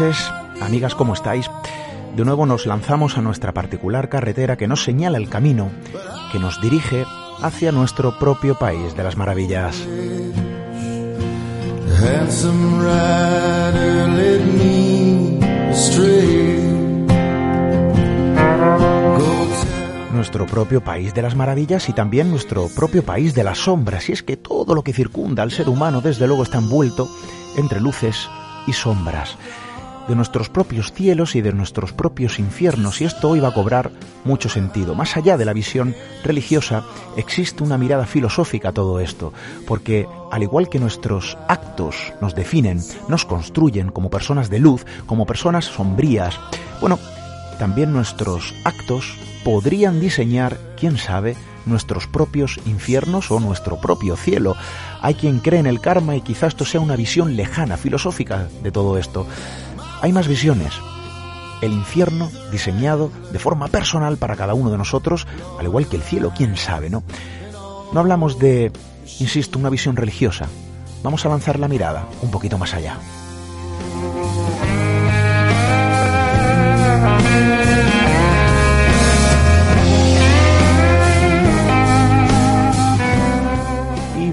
noches amigas, ¿cómo estáis? De nuevo nos lanzamos a nuestra particular carretera que nos señala el camino que nos dirige hacia nuestro propio país de las maravillas. Nuestro propio país de las maravillas y también nuestro propio país de las sombras. Y es que todo lo que circunda al ser humano desde luego está envuelto entre luces y sombras de nuestros propios cielos y de nuestros propios infiernos, y esto hoy va a cobrar mucho sentido. Más allá de la visión religiosa, existe una mirada filosófica a todo esto, porque al igual que nuestros actos nos definen, nos construyen como personas de luz, como personas sombrías, bueno, también nuestros actos podrían diseñar, quién sabe, nuestros propios infiernos o nuestro propio cielo. Hay quien cree en el karma y quizás esto sea una visión lejana, filosófica de todo esto. Hay más visiones. El infierno diseñado de forma personal para cada uno de nosotros, al igual que el cielo, quién sabe, ¿no? No hablamos de, insisto, una visión religiosa. Vamos a lanzar la mirada un poquito más allá.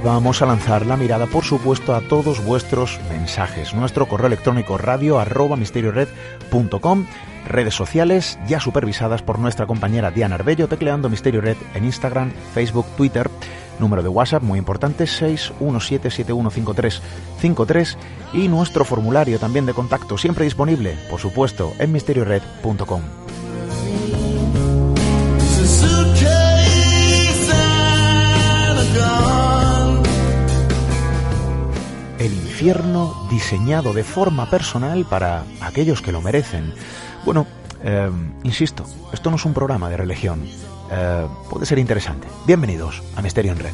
Vamos a lanzar la mirada, por supuesto, a todos vuestros mensajes. Nuestro correo electrónico radio arroba misteriored.com, redes sociales ya supervisadas por nuestra compañera Diana Arbello, tecleando Misterio Red en Instagram, Facebook, Twitter. Número de WhatsApp muy importante 617715353 y nuestro formulario también de contacto siempre disponible, por supuesto, en misteriored.com. diseñado de forma personal para aquellos que lo merecen. Bueno, eh, insisto, esto no es un programa de religión. Eh, puede ser interesante. Bienvenidos a Misterio en Red.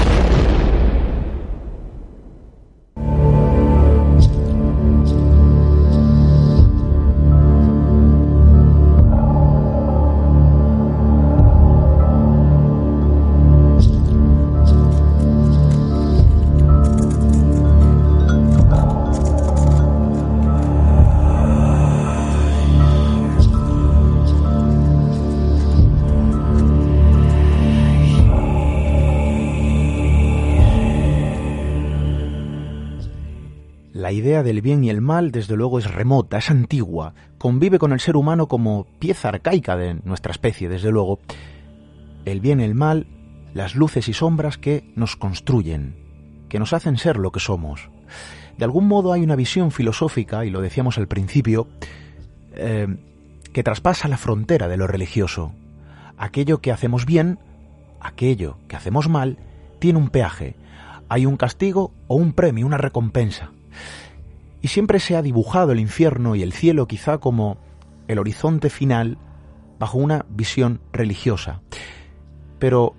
Del bien y el mal, desde luego, es remota, es antigua, convive con el ser humano como pieza arcaica de nuestra especie, desde luego. El bien el mal, las luces y sombras que nos construyen, que nos hacen ser lo que somos. De algún modo hay una visión filosófica, y lo decíamos al principio, eh, que traspasa la frontera de lo religioso. Aquello que hacemos bien, aquello que hacemos mal, tiene un peaje. Hay un castigo o un premio, una recompensa. Y siempre se ha dibujado el infierno y el cielo quizá como el horizonte final bajo una visión religiosa. Pero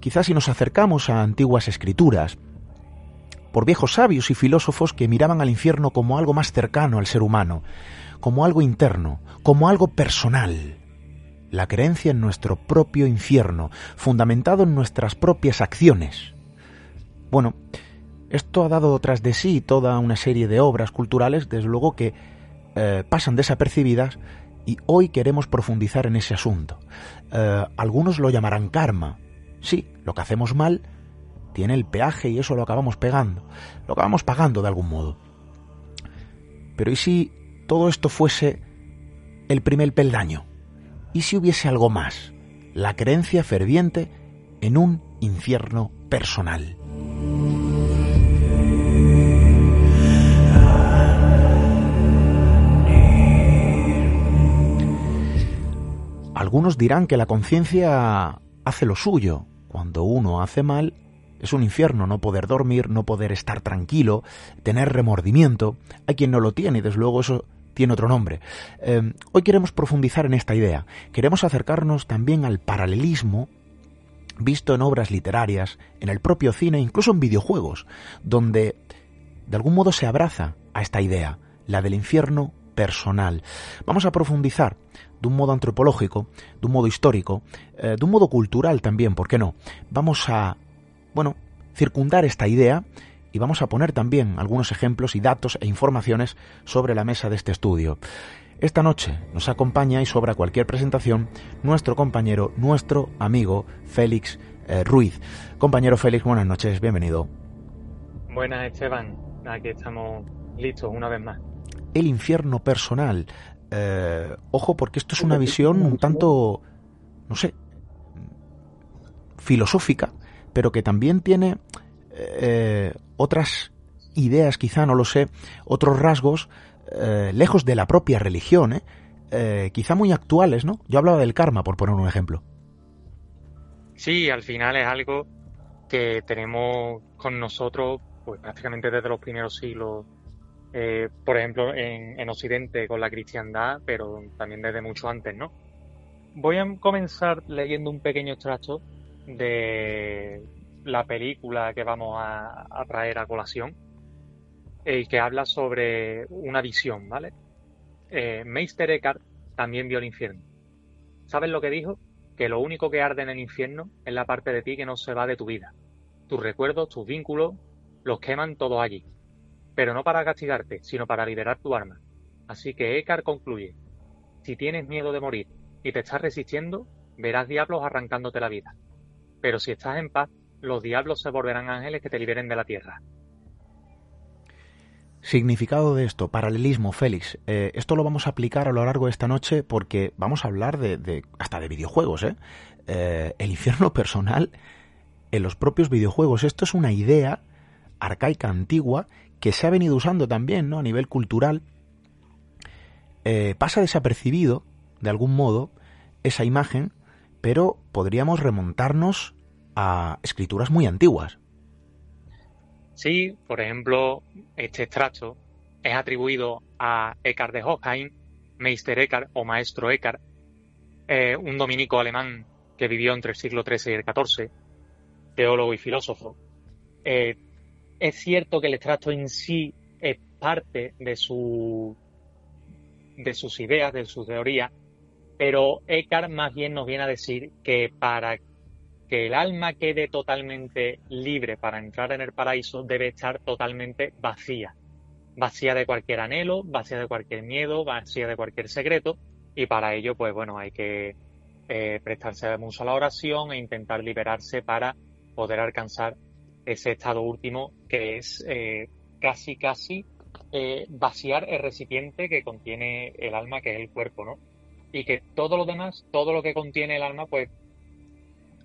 quizás si nos acercamos a antiguas escrituras, por viejos sabios y filósofos que miraban al infierno como algo más cercano al ser humano, como algo interno, como algo personal. La creencia en nuestro propio infierno, fundamentado en nuestras propias acciones. Bueno, esto ha dado tras de sí toda una serie de obras culturales, desde luego que eh, pasan desapercibidas Y hoy queremos profundizar en ese asunto. Eh, algunos lo llamarán karma. Sí, lo que hacemos mal tiene el peaje y eso lo acabamos pegando, lo acabamos pagando de algún modo. Pero ¿y si todo esto fuese el primer peldaño? ¿Y si hubiese algo más? La creencia ferviente en un infierno personal. Algunos dirán que la conciencia hace lo suyo. Cuando uno hace mal, es un infierno no poder dormir, no poder estar tranquilo, tener remordimiento. Hay quien no lo tiene y desde luego eso tiene otro nombre. Eh, hoy queremos profundizar en esta idea. Queremos acercarnos también al paralelismo visto en obras literarias, en el propio cine, incluso en videojuegos, donde de algún modo se abraza a esta idea, la del infierno personal. Vamos a profundizar de un modo antropológico, de un modo histórico, eh, de un modo cultural también, ¿por qué no? Vamos a, bueno, circundar esta idea y vamos a poner también algunos ejemplos y datos e informaciones sobre la mesa de este estudio. Esta noche nos acompaña y sobra cualquier presentación nuestro compañero, nuestro amigo Félix eh, Ruiz. Compañero Félix, buenas noches, bienvenido. Buenas, Esteban. Aquí estamos listos una vez más. El infierno personal. Eh, ojo, porque esto es una visión un tanto, no sé, filosófica, pero que también tiene eh, otras ideas, quizá, no lo sé, otros rasgos eh, lejos de la propia religión, ¿eh? ¿eh? quizá muy actuales, ¿no? Yo hablaba del karma, por poner un ejemplo. Sí, al final es algo que tenemos con nosotros pues prácticamente desde los primeros siglos, eh, por ejemplo, en, en Occidente con la cristiandad, pero también desde mucho antes, ¿no? Voy a comenzar leyendo un pequeño extracto de la película que vamos a, traer a colación, eh, que habla sobre una visión, ¿vale? Eh, Meister Eckhart también vio el infierno. ¿Sabes lo que dijo? Que lo único que arde en el infierno es la parte de ti que no se va de tu vida. Tus recuerdos, tus vínculos, los queman todos allí. Pero no para castigarte, sino para liberar tu alma. Así que Eckhart concluye, si tienes miedo de morir y te estás resistiendo, verás diablos arrancándote la vida. Pero si estás en paz, los diablos se volverán ángeles que te liberen de la tierra. Significado de esto, paralelismo, Félix. Eh, esto lo vamos a aplicar a lo largo de esta noche porque vamos a hablar de, de hasta de videojuegos, ¿eh? ¿eh? El infierno personal en los propios videojuegos. Esto es una idea arcaica, antigua, que se ha venido usando también, ¿no? A nivel cultural. Eh, pasa desapercibido, de algún modo, esa imagen, pero podríamos remontarnos a escrituras muy antiguas. Sí, por ejemplo, este extracto es atribuido a Eckhart de Hoffheim, Meister Eckhart o Maestro Eckhart, eh, un dominico alemán que vivió entre el siglo XIII y el XIV, teólogo y filósofo. Eh, es cierto que el extracto en sí es parte de, su, de sus ideas, de su teoría, pero Eckhart más bien nos viene a decir que para que el alma quede totalmente libre para entrar en el paraíso debe estar totalmente vacía. Vacía de cualquier anhelo, vacía de cualquier miedo, vacía de cualquier secreto. Y para ello, pues bueno, hay que eh, prestarse mucho a la oración e intentar liberarse para poder alcanzar ese estado último que es eh, casi, casi eh, vaciar el recipiente que contiene el alma, que es el cuerpo, ¿no? Y que todo lo demás, todo lo que contiene el alma, pues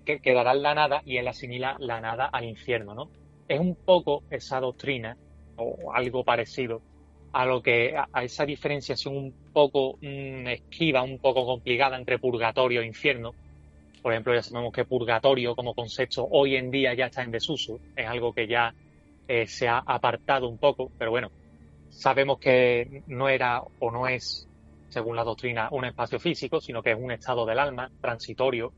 que quedará en la nada y él asimila la nada al infierno, ¿no? Es un poco esa doctrina o algo parecido a lo que a, esa diferenciación un poco mm, esquiva, un poco complicada entre purgatorio e infierno. Por ejemplo, ya sabemos que purgatorio como concepto hoy en día ya está en desuso, es algo que ya eh, se ha apartado un poco, pero bueno, sabemos que no era o no es, según la doctrina, un espacio físico, sino que es un estado del alma transitorio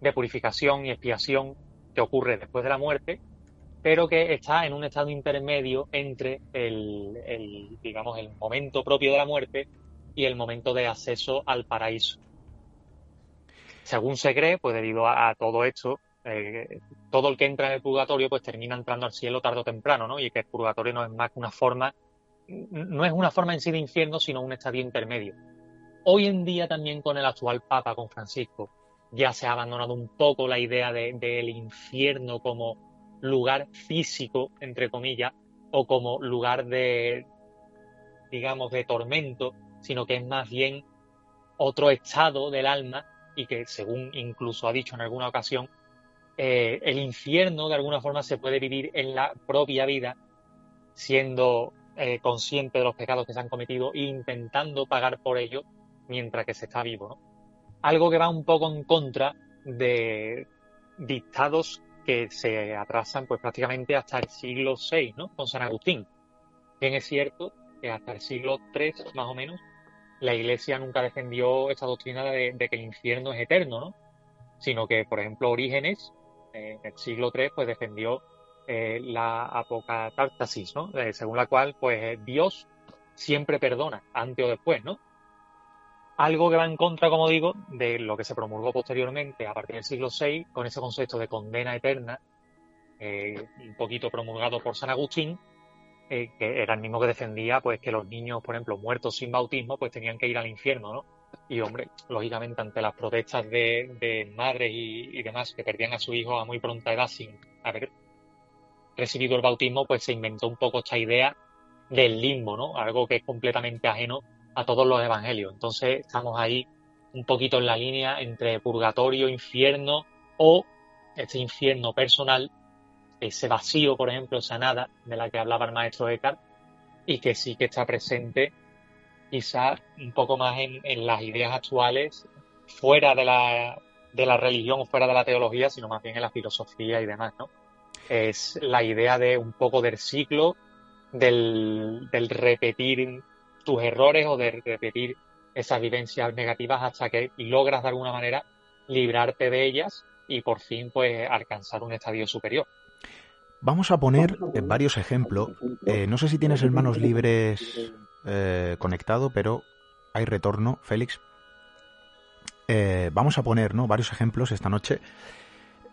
de purificación y expiación que ocurre después de la muerte, pero que está en un estado intermedio entre el, el, digamos, el momento propio de la muerte y el momento de acceso al paraíso. Según se cree, pues debido a, todo esto, eh, todo el que entra en el purgatorio pues termina entrando al cielo tarde o temprano, ¿no? Y que el purgatorio no es más que una forma, no es una forma en sí de infierno, sino un estadio intermedio. Hoy en día también con el actual Papa, con Francisco, ya se ha abandonado un poco la idea de- del infierno como lugar físico, entre comillas, o como lugar de, digamos, de tormento, sino que es más bien otro estado del alma y que, según incluso ha dicho en alguna ocasión, eh, el infierno de alguna forma se puede vivir en la propia vida, siendo eh, consciente de los pecados que se han cometido e intentando pagar por ello mientras que se está vivo. Algo que va un poco en contra de dictados que se atrasan pues prácticamente hasta el siglo VI, ¿no? Con San Agustín. Bien es cierto que hasta el siglo III, más o menos, la Iglesia nunca defendió esta doctrina de, que el infierno es eterno, ¿no? Sino que, por ejemplo, Orígenes, eh, en el siglo III, pues defendió eh, la apocatástasis, ¿no? Eh, según la cual, pues Dios siempre perdona, antes o después, ¿no? Algo que va en contra, como digo, de lo que se promulgó posteriormente a partir del siglo VI, con ese concepto de condena eterna, un poquito promulgado por San Agustín, eh, que era el mismo que defendía pues que los niños, por ejemplo, muertos sin bautismo, pues tenían que ir al infierno, ¿no? Y hombre, lógicamente ante las protestas de, de madres y, y demás que perdían a su hijo a muy pronta edad sin haber recibido el bautismo, pues se inventó un poco esta idea del limbo, ¿no? Algo que es completamente ajeno a todos los evangelios. Entonces estamos ahí un poquito en la línea entre purgatorio, infierno o este infierno personal, ese vacío, por ejemplo, esa nada de la que hablaba el maestro Eckhart y que sí que está presente quizá un poco más en, las ideas actuales fuera de la, de la religión fuera de la teología, sino más bien en la filosofía y demás, ¿no? Es la idea de un poco del ciclo, del, del repetir tus errores o de repetir esas vivencias negativas hasta que logras de alguna manera librarte de ellas y por fin pues alcanzar un estadio superior. Vamos a poner varios ejemplos. Eh, no sé si tienes el manos libres eh, conectado, pero hay retorno, Félix. Eh, vamos a poner ¿no? varios ejemplos esta noche.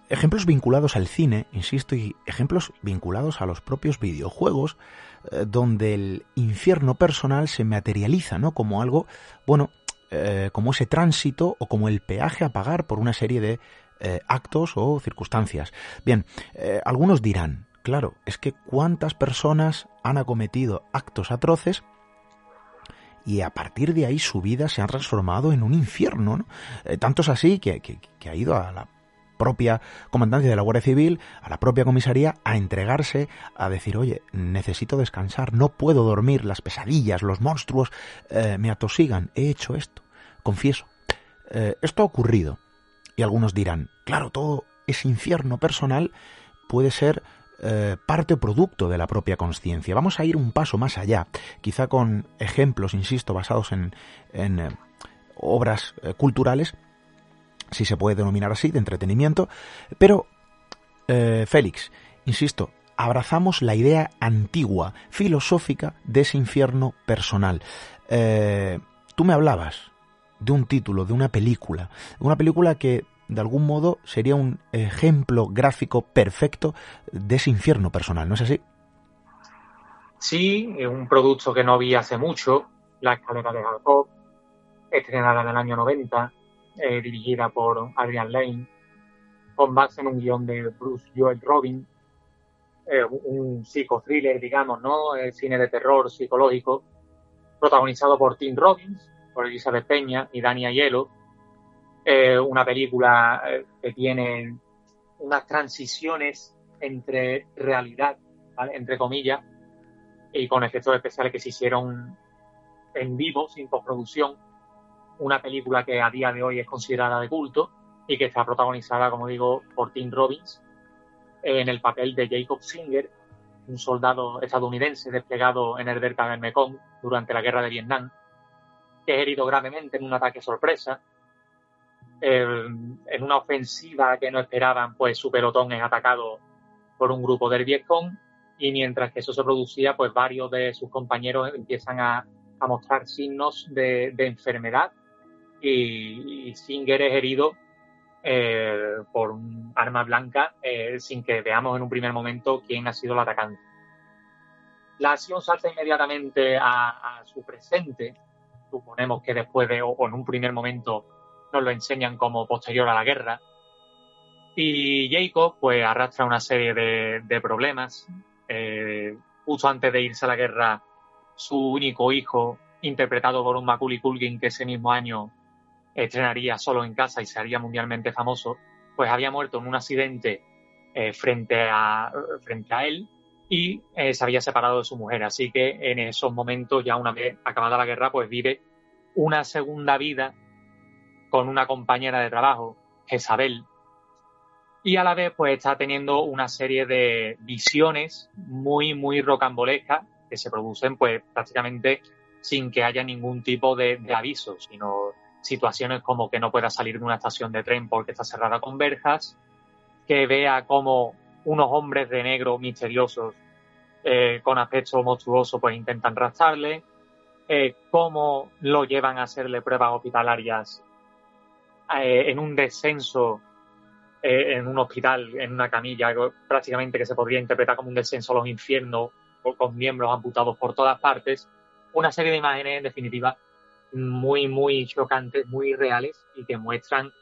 Ejemplos vinculados al cine, insisto, y ejemplos vinculados a los propios videojuegos, donde el infierno personal se materializa, ¿no? Como algo, bueno, como ese tránsito o como el peaje a pagar por una serie de eh, actos o circunstancias. Bien, eh, algunos dirán, claro, es que cuántas personas han acometido actos atroces y a partir de ahí su vida se ha transformado en un infierno. ¿no? Eh, tanto es así que, que- ha ido a la propia comandancia de la Guardia Civil, a la propia comisaría, a entregarse, a decir, oye, necesito descansar, no puedo dormir, las pesadillas, los monstruos me atosigan, he hecho esto, confieso. Esto ha ocurrido. Y algunos dirán, claro, todo ese infierno personal puede ser eh, parte o producto de la propia conciencia. Vamos a ir un paso más allá, quizá con ejemplos, insisto, basados en, en, eh, obras eh, culturales, si se puede denominar así, de entretenimiento, pero, Félix, insisto, abrazamos la idea antigua, filosófica, de ese infierno personal. Tú me hablabas de un título, de una película, una película que de algún modo sería un ejemplo gráfico perfecto de ese infierno personal, ¿no es así? Sí, un producto que no vi hace mucho, La escalera de Jacob, estrenada en el año 90, eh, dirigida por Adrian Lane, con base en un guion de Bruce Joel Robin, un psicothriller, digamos, ¿no? Eh, cine de terror psicológico, protagonizado por Tim Robbins, por Elizabeth Peña y Dani Aiello. Eh, una película eh, que tiene unas transiciones entre realidad, entre comillas, y con efectos especiales que se hicieron en vivo, sin postproducción. Una película que a día de hoy es considerada de culto y que está protagonizada, como digo, por Tim Robbins en el papel de Jacob Singer, un soldado estadounidense desplegado en el delta del Mekong durante la guerra de Vietnam, es herido gravemente en un ataque sorpresa. Eh, en una ofensiva que no esperaban, pues su pelotón es atacado por un grupo del Vietcong y mientras que eso se producía, pues varios de sus compañeros empiezan a, a mostrar signos de, de enfermedad y, Singer es herido eh, por un arma blanca eh, sin que veamos en un primer momento quién ha sido el atacante. La acción salta inmediatamente a su presente suponemos que después de, o, en un primer momento, nos lo enseñan como posterior a la guerra. Y Jacob, pues, arrastra una serie de, problemas. Eh, justo antes de irse a la guerra, su único hijo, interpretado por un Macaulay Culkin que ese mismo año estrenaría solo en casa y se haría mundialmente famoso, pues había muerto en un accidente eh, frente, a, frente a él y eh, se había separado de su mujer. Así que en esos momentos, ya una vez acabada la guerra, pues vive una segunda vida con una compañera de trabajo, Jezabel, y a la vez pues está teniendo una serie de visiones muy, muy rocambolescas que se producen pues prácticamente sin que haya ningún tipo de, de aviso, sino situaciones como que no pueda salir de una estación de tren porque está cerrada con verjas, que vea como unos hombres de negro misteriosos eh, con aspecto monstruoso pues intentan rastrarle, eh, cómo lo llevan a hacerle pruebas hospitalarias eh, en un descenso eh, en un hospital, en una camilla, prácticamente que se podría interpretar como un descenso a los infiernos, con miembros amputados por todas partes. Una serie de imágenes, en definitiva, muy, muy chocantes, muy reales y que muestran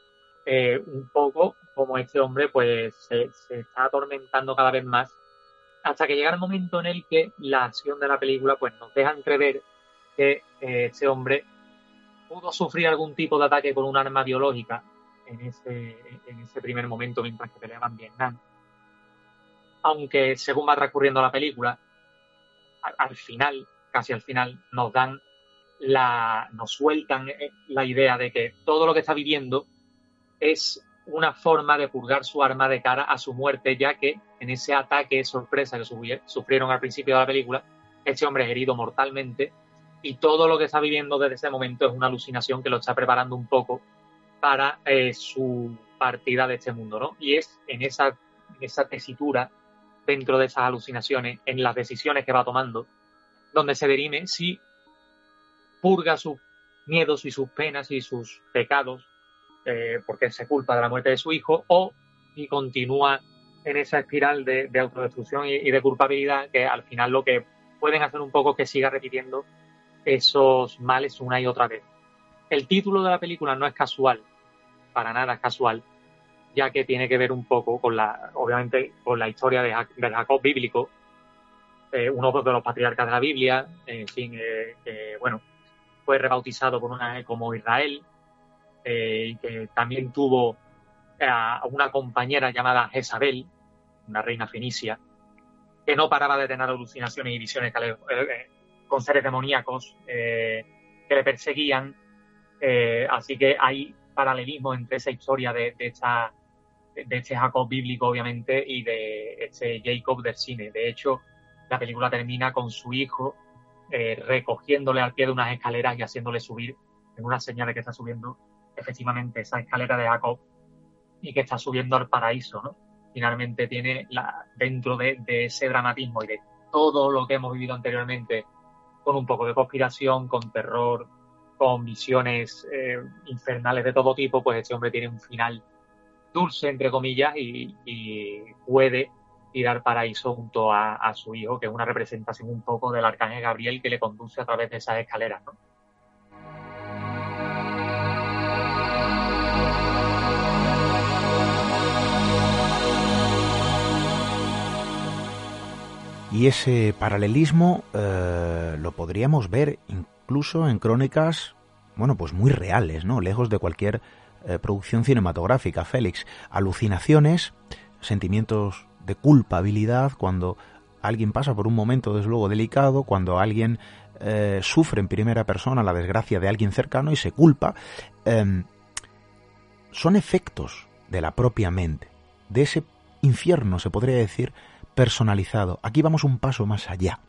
eh, un poco cómo este hombre pues se, está atormentando cada vez más hasta que llega el momento en el que la acción de la película pues nos deja entrever que eh, este hombre pudo sufrir algún tipo de ataque con un arma biológica en ese, en ese primer momento mientras que peleaba en Vietnam. Aunque según va transcurriendo la película, al, al final, casi al final, nos dan la, nos sueltan eh, la idea de que todo lo que está viviendo es una forma de purgar su arma de cara a su muerte, ya que en ese ataque sorpresa que sufri- sufrieron al principio de la película, este hombre es herido mortalmente y todo lo que está viviendo desde ese momento es una alucinación que lo está preparando un poco para eh, su partida de este mundo, ¿no? Y es en esa, en esa tesitura, dentro de esas alucinaciones, en las decisiones que va tomando, donde se dirime si purga sus miedos y sus penas y sus pecados eh, porque se culpa de la muerte de su hijo o y continúa en esa espiral de, de autodestrucción y, de culpabilidad que al final lo que pueden hacer un poco es que siga repitiendo esos males una y otra vez. El título de la película no es casual, para nada es casual, ya que tiene que ver un poco con la, obviamente, con la historia de, Jacob bíblico, eh, uno de los patriarcas de la Biblia, en fin, eh, que, bueno, fue rebautizado por una como Israel, eh, y que también tuvo a una compañera llamada Jezabel, una reina fenicia, que no paraba de tener alucinaciones y visiones eh, eh, con seres demoníacos eh, que le perseguían. Eh, así que hay paralelismo entre esa historia de, de esta, de este Jacob bíblico, obviamente, y de este Jacob del cine. De hecho, la película termina con su hijo eh, recogiéndole al pie de unas escaleras y haciéndole subir en una señal de que está subiendo efectivamente esa escalera de Jacob y que está subiendo al paraíso, ¿no? Finalmente tiene la, dentro de, ese dramatismo y de todo lo que hemos vivido anteriormente, con un poco de conspiración, con terror, con visiones eh, infernales de todo tipo, pues este hombre tiene un final dulce, entre comillas, y, y puede ir al paraíso junto a, a su hijo, que es una representación un poco del arcángel Gabriel que le conduce a través de esas escaleras, ¿no? Y ese paralelismo eh, lo podríamos ver incluso en crónicas, bueno, pues muy reales, ¿no? Lejos de cualquier eh, producción cinematográfica, Félix. Alucinaciones, sentimientos de culpabilidad cuando alguien pasa por un momento, desde luego, delicado, cuando alguien eh, sufre en primera persona la desgracia de alguien cercano y se culpa. eh, son efectos de la propia mente, de ese infierno, se podría decir, personalizado. Aquí vamos un paso más allá.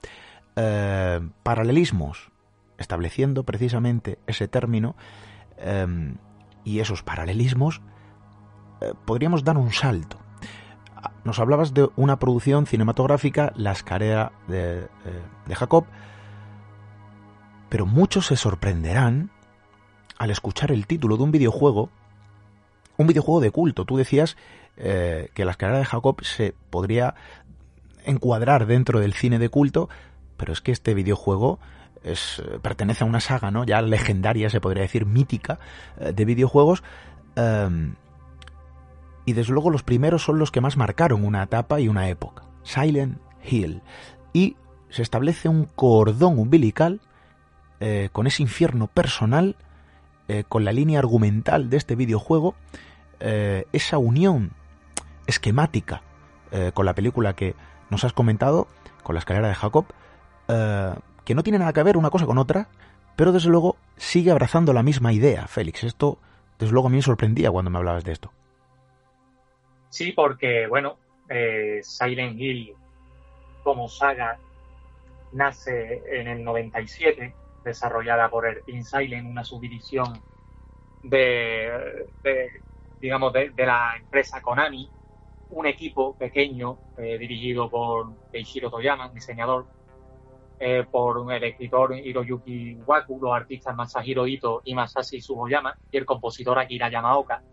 Eh, paralelismos, estableciendo precisamente ese término eh, y esos paralelismos, eh, podríamos dar un salto. Nos hablabas de una producción cinematográfica, La escalera de, eh, de Jacob, pero muchos se sorprenderán al escuchar el título de un videojuego, un videojuego de culto. Tú decías que La escalera de Jacob se podría encuadrar dentro del cine de culto, pero es que este videojuego eh, pertenece a una saga, ¿no? Ya legendaria, se podría decir, mítica, eh, de videojuegos. em, y desde luego los primeros son los que más marcaron una etapa y una época. Silent Hill. Y se establece un cordón umbilical eh, con ese infierno personal, con la línea argumental de este videojuego, esa unión esquemática con la película que nos has comentado, con la escalera de Jacob, eh, que no tiene nada que ver una cosa con otra, pero desde luego sigue abrazando la misma idea, Félix. Esto, desde luego, a mí me sorprendía cuando me hablabas de esto. Sí, porque, bueno, eh, Silent Hill como saga nace en el 97, desarrollada por el InSilent, una subdivisión de, digamos, de la empresa Konami, un equipo pequeño eh, dirigido por Keishiro Toyama, diseñador, eh, por el escritor Hiroyuki Waku, los artistas Masahiro Ito y Masashi Sugoyama y el compositor Akira Yamaoka,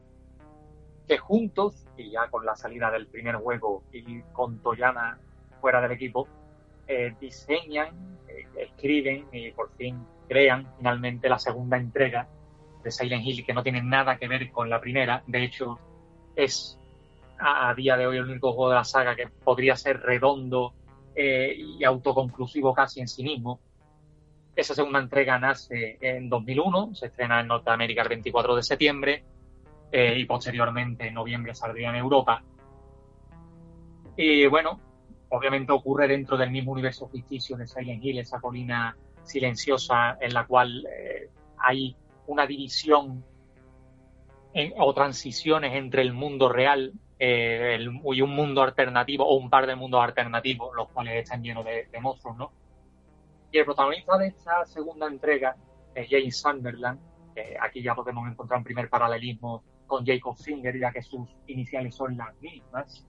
que juntos, y ya con la salida del primer juego y con Toyama fuera del equipo, eh, diseñan, escriben y por fin crean finalmente la segunda entrega de Silent Hill, que no tiene nada que ver con la primera. De hecho, es a, día de hoy el único juego de la saga que podría ser redondo eh, y autoconclusivo casi en sí mismo. Esa segunda entrega nace en 2001, se estrena en Norteamérica el 24 de septiembre eh, y posteriormente en noviembre saldría en Europa. Y bueno, obviamente ocurre dentro del mismo universo ficticio de Silent Hill, esa colina silenciosa en la cual eh, hay una división o transiciones entre el mundo real eh, el- y un mundo alternativo o un par de mundos alternativos, los cuales están llenos de, de monstruos, ¿no? Y el protagonista de esta segunda entrega es James Sunderland, que aquí ya podemos encontrar un primer paralelismo con Jacob Singer, ya que sus iniciales son las mismas.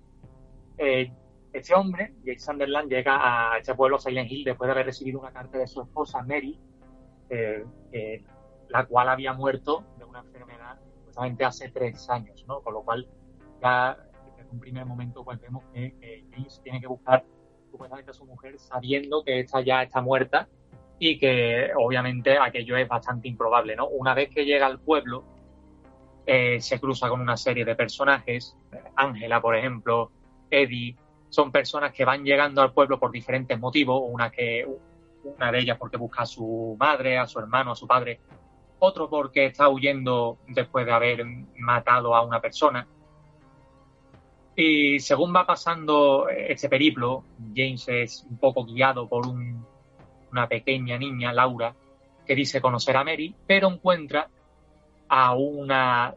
Eh, este hombre, James Sunderland, llega a este pueblo, Silent Hill, después de haber recibido una carta de su esposa, Mary, eh, eh, la cual había muerto de una enfermedad justamente hace tres años, ¿no? Con lo cual, ya desde un primer momento, pues vemos que, James tiene que buscar supuestamente a su mujer sabiendo que esta ya está muerta y que obviamente aquello es bastante improbable. Una vez que llega al pueblo, eh, se cruza con una serie de personajes, Ángela, por ejemplo, Eddie, son personas que van llegando al pueblo por diferentes motivos, una una de ellas porque busca a su madre, a su hermano, a su padre, otro porque está huyendo después de haber matado a una persona. Y según va pasando este periplo, James es un poco guiado por un- una pequeña niña, Laura, que dice conocer a Mary, pero encuentra a una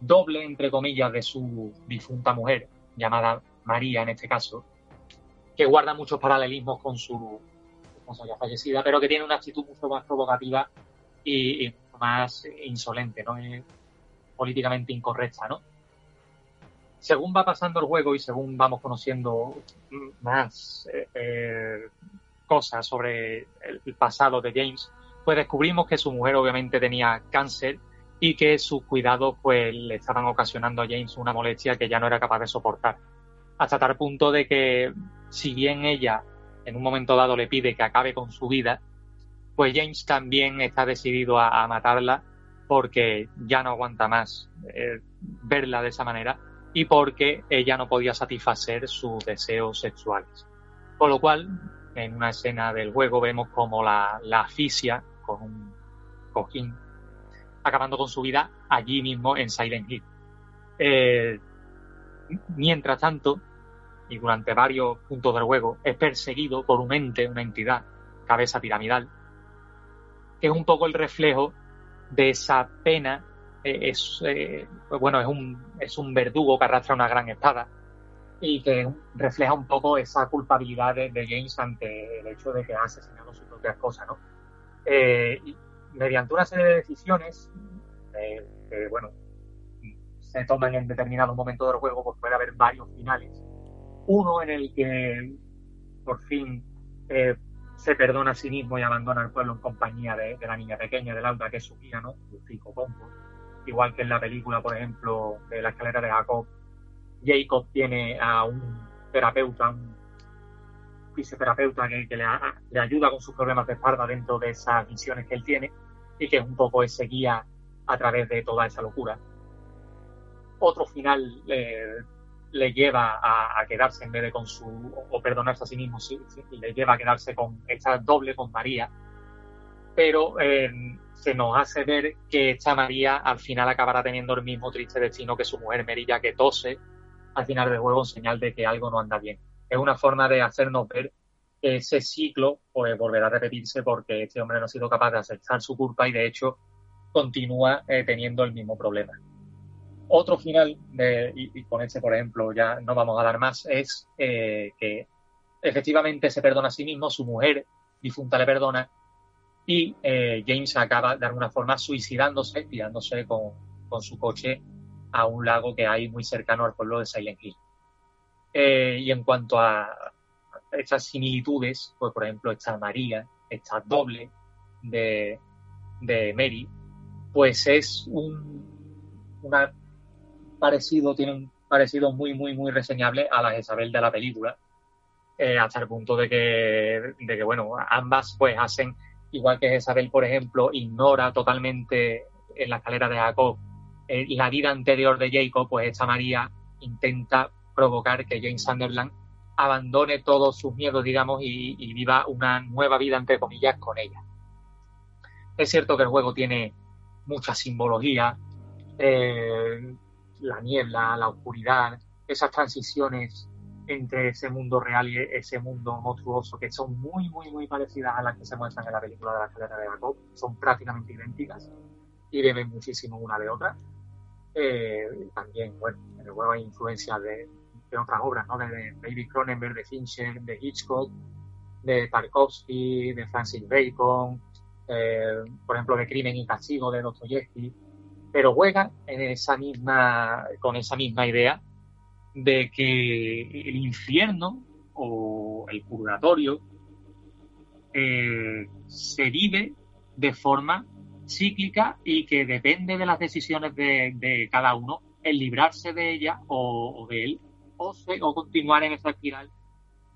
doble, entre comillas, de su difunta mujer, llamada María en este caso, que guarda muchos paralelismos con su esposa fallecida, pero que tiene una actitud mucho más provocativa y, más insolente, ¿no? Políticamente incorrecta, ¿no? Según va pasando el juego y según vamos conociendo más eh, eh, cosas sobre el, pasado de James, pues descubrimos que su mujer obviamente tenía cáncer y que sus cuidados pues le estaban ocasionando a James una molestia que ya no era capaz de soportar. Hasta tal punto de que si bien ella en un momento dado le pide que acabe con su vida, pues James también está decidido a, a matarla porque ya no aguanta más eh, verla de esa manera y porque ella no podía satisfacer sus deseos sexuales. Con lo cual, en una escena del juego vemos como la, la asfixia con un cojín, acabando con su vida allí mismo en Silent Hill. Eh, mientras tanto, y durante varios puntos del juego, es perseguido por un ente, una entidad, cabeza piramidal, que es un poco el reflejo de esa pena. Es, eh, bueno, es un, es un verdugo que arrastra una gran espada y que refleja un poco esa culpabilidad de, de James ante el hecho de que ha asesinado su propia esposa, ¿no? Eh, y mediante una serie de decisiones, eh, que, bueno, se toman en determinado momento del juego, pues puede haber varios finales. Uno en el que por fin se perdona a sí mismo y abandona el pueblo en compañía de, la niña pequeña, de Laura, que es su ¿no? Su fijo combo. Igual que en la película, por ejemplo, de la escalera de Jacob, Jacob tiene a un terapeuta, un- fisioterapeuta que, le, a- le ayuda con sus problemas de espalda dentro de esas misiones que él tiene y que es un poco ese guía a través de toda esa locura. Otro final eh, le lleva a, quedarse en vez de con su, o perdonarse a sí mismo, le lleva a quedarse con esta doble con María, pero eh, se nos hace ver que esta María al final acabará teniendo el mismo triste destino que su mujer Merilla, que tose al final del juego en señal de que algo no anda bien. Es una forma de hacernos ver que ese ciclo pues, volverá a repetirse porque este hombre no ha sido capaz de aceptar su culpa y de hecho continúa eh, teniendo el mismo problema. Otro final, de, y, y, con ese por ejemplo ya no vamos a dar más, es eh, que efectivamente se perdona a sí mismo, su mujer difunta le perdona y eh, James acaba de alguna forma suicidándose, tirándose con, con, su coche a un lago que hay muy cercano al pueblo de Silent Hill. Eh, y en cuanto a estas similitudes, pues por ejemplo esta María, esta doble de, de Mary, pues es un una parecido, tiene un parecido muy, muy, muy reseñable a la Isabel de la película, eh, hasta el punto de que, de que, bueno, ambas pues hacen, igual que Isabel, por ejemplo, ignora totalmente en la escalera de Jacob eh, la vida anterior de Jacob, pues esta María intenta provocar que James Sunderland abandone todos sus miedos, digamos, y, y, viva una nueva vida, entre comillas, con ella. Es cierto que el juego tiene mucha simbología, eh, la niebla, la oscuridad, esas transiciones entre ese mundo real y ese mundo monstruoso que son muy, muy, muy parecidas a las que se muestran en la película de la escalera de Jacob, son prácticamente idénticas y beben muchísimo una de otra. Eh, también, bueno, en el juego hay influencias de, otras obras, ¿no? De, de David Cronenberg, de Fincher, de Hitchcock, de Tarkovsky, de Francis Bacon, eh, por ejemplo, de Crimen y Castigo de Dostoyevsky, pero juega en esa misma, con esa misma idea de que el infierno o el purgatorio eh, se vive de forma cíclica y que depende de las decisiones de, cada uno el librarse de ella o, de él o, o, continuar en esa espiral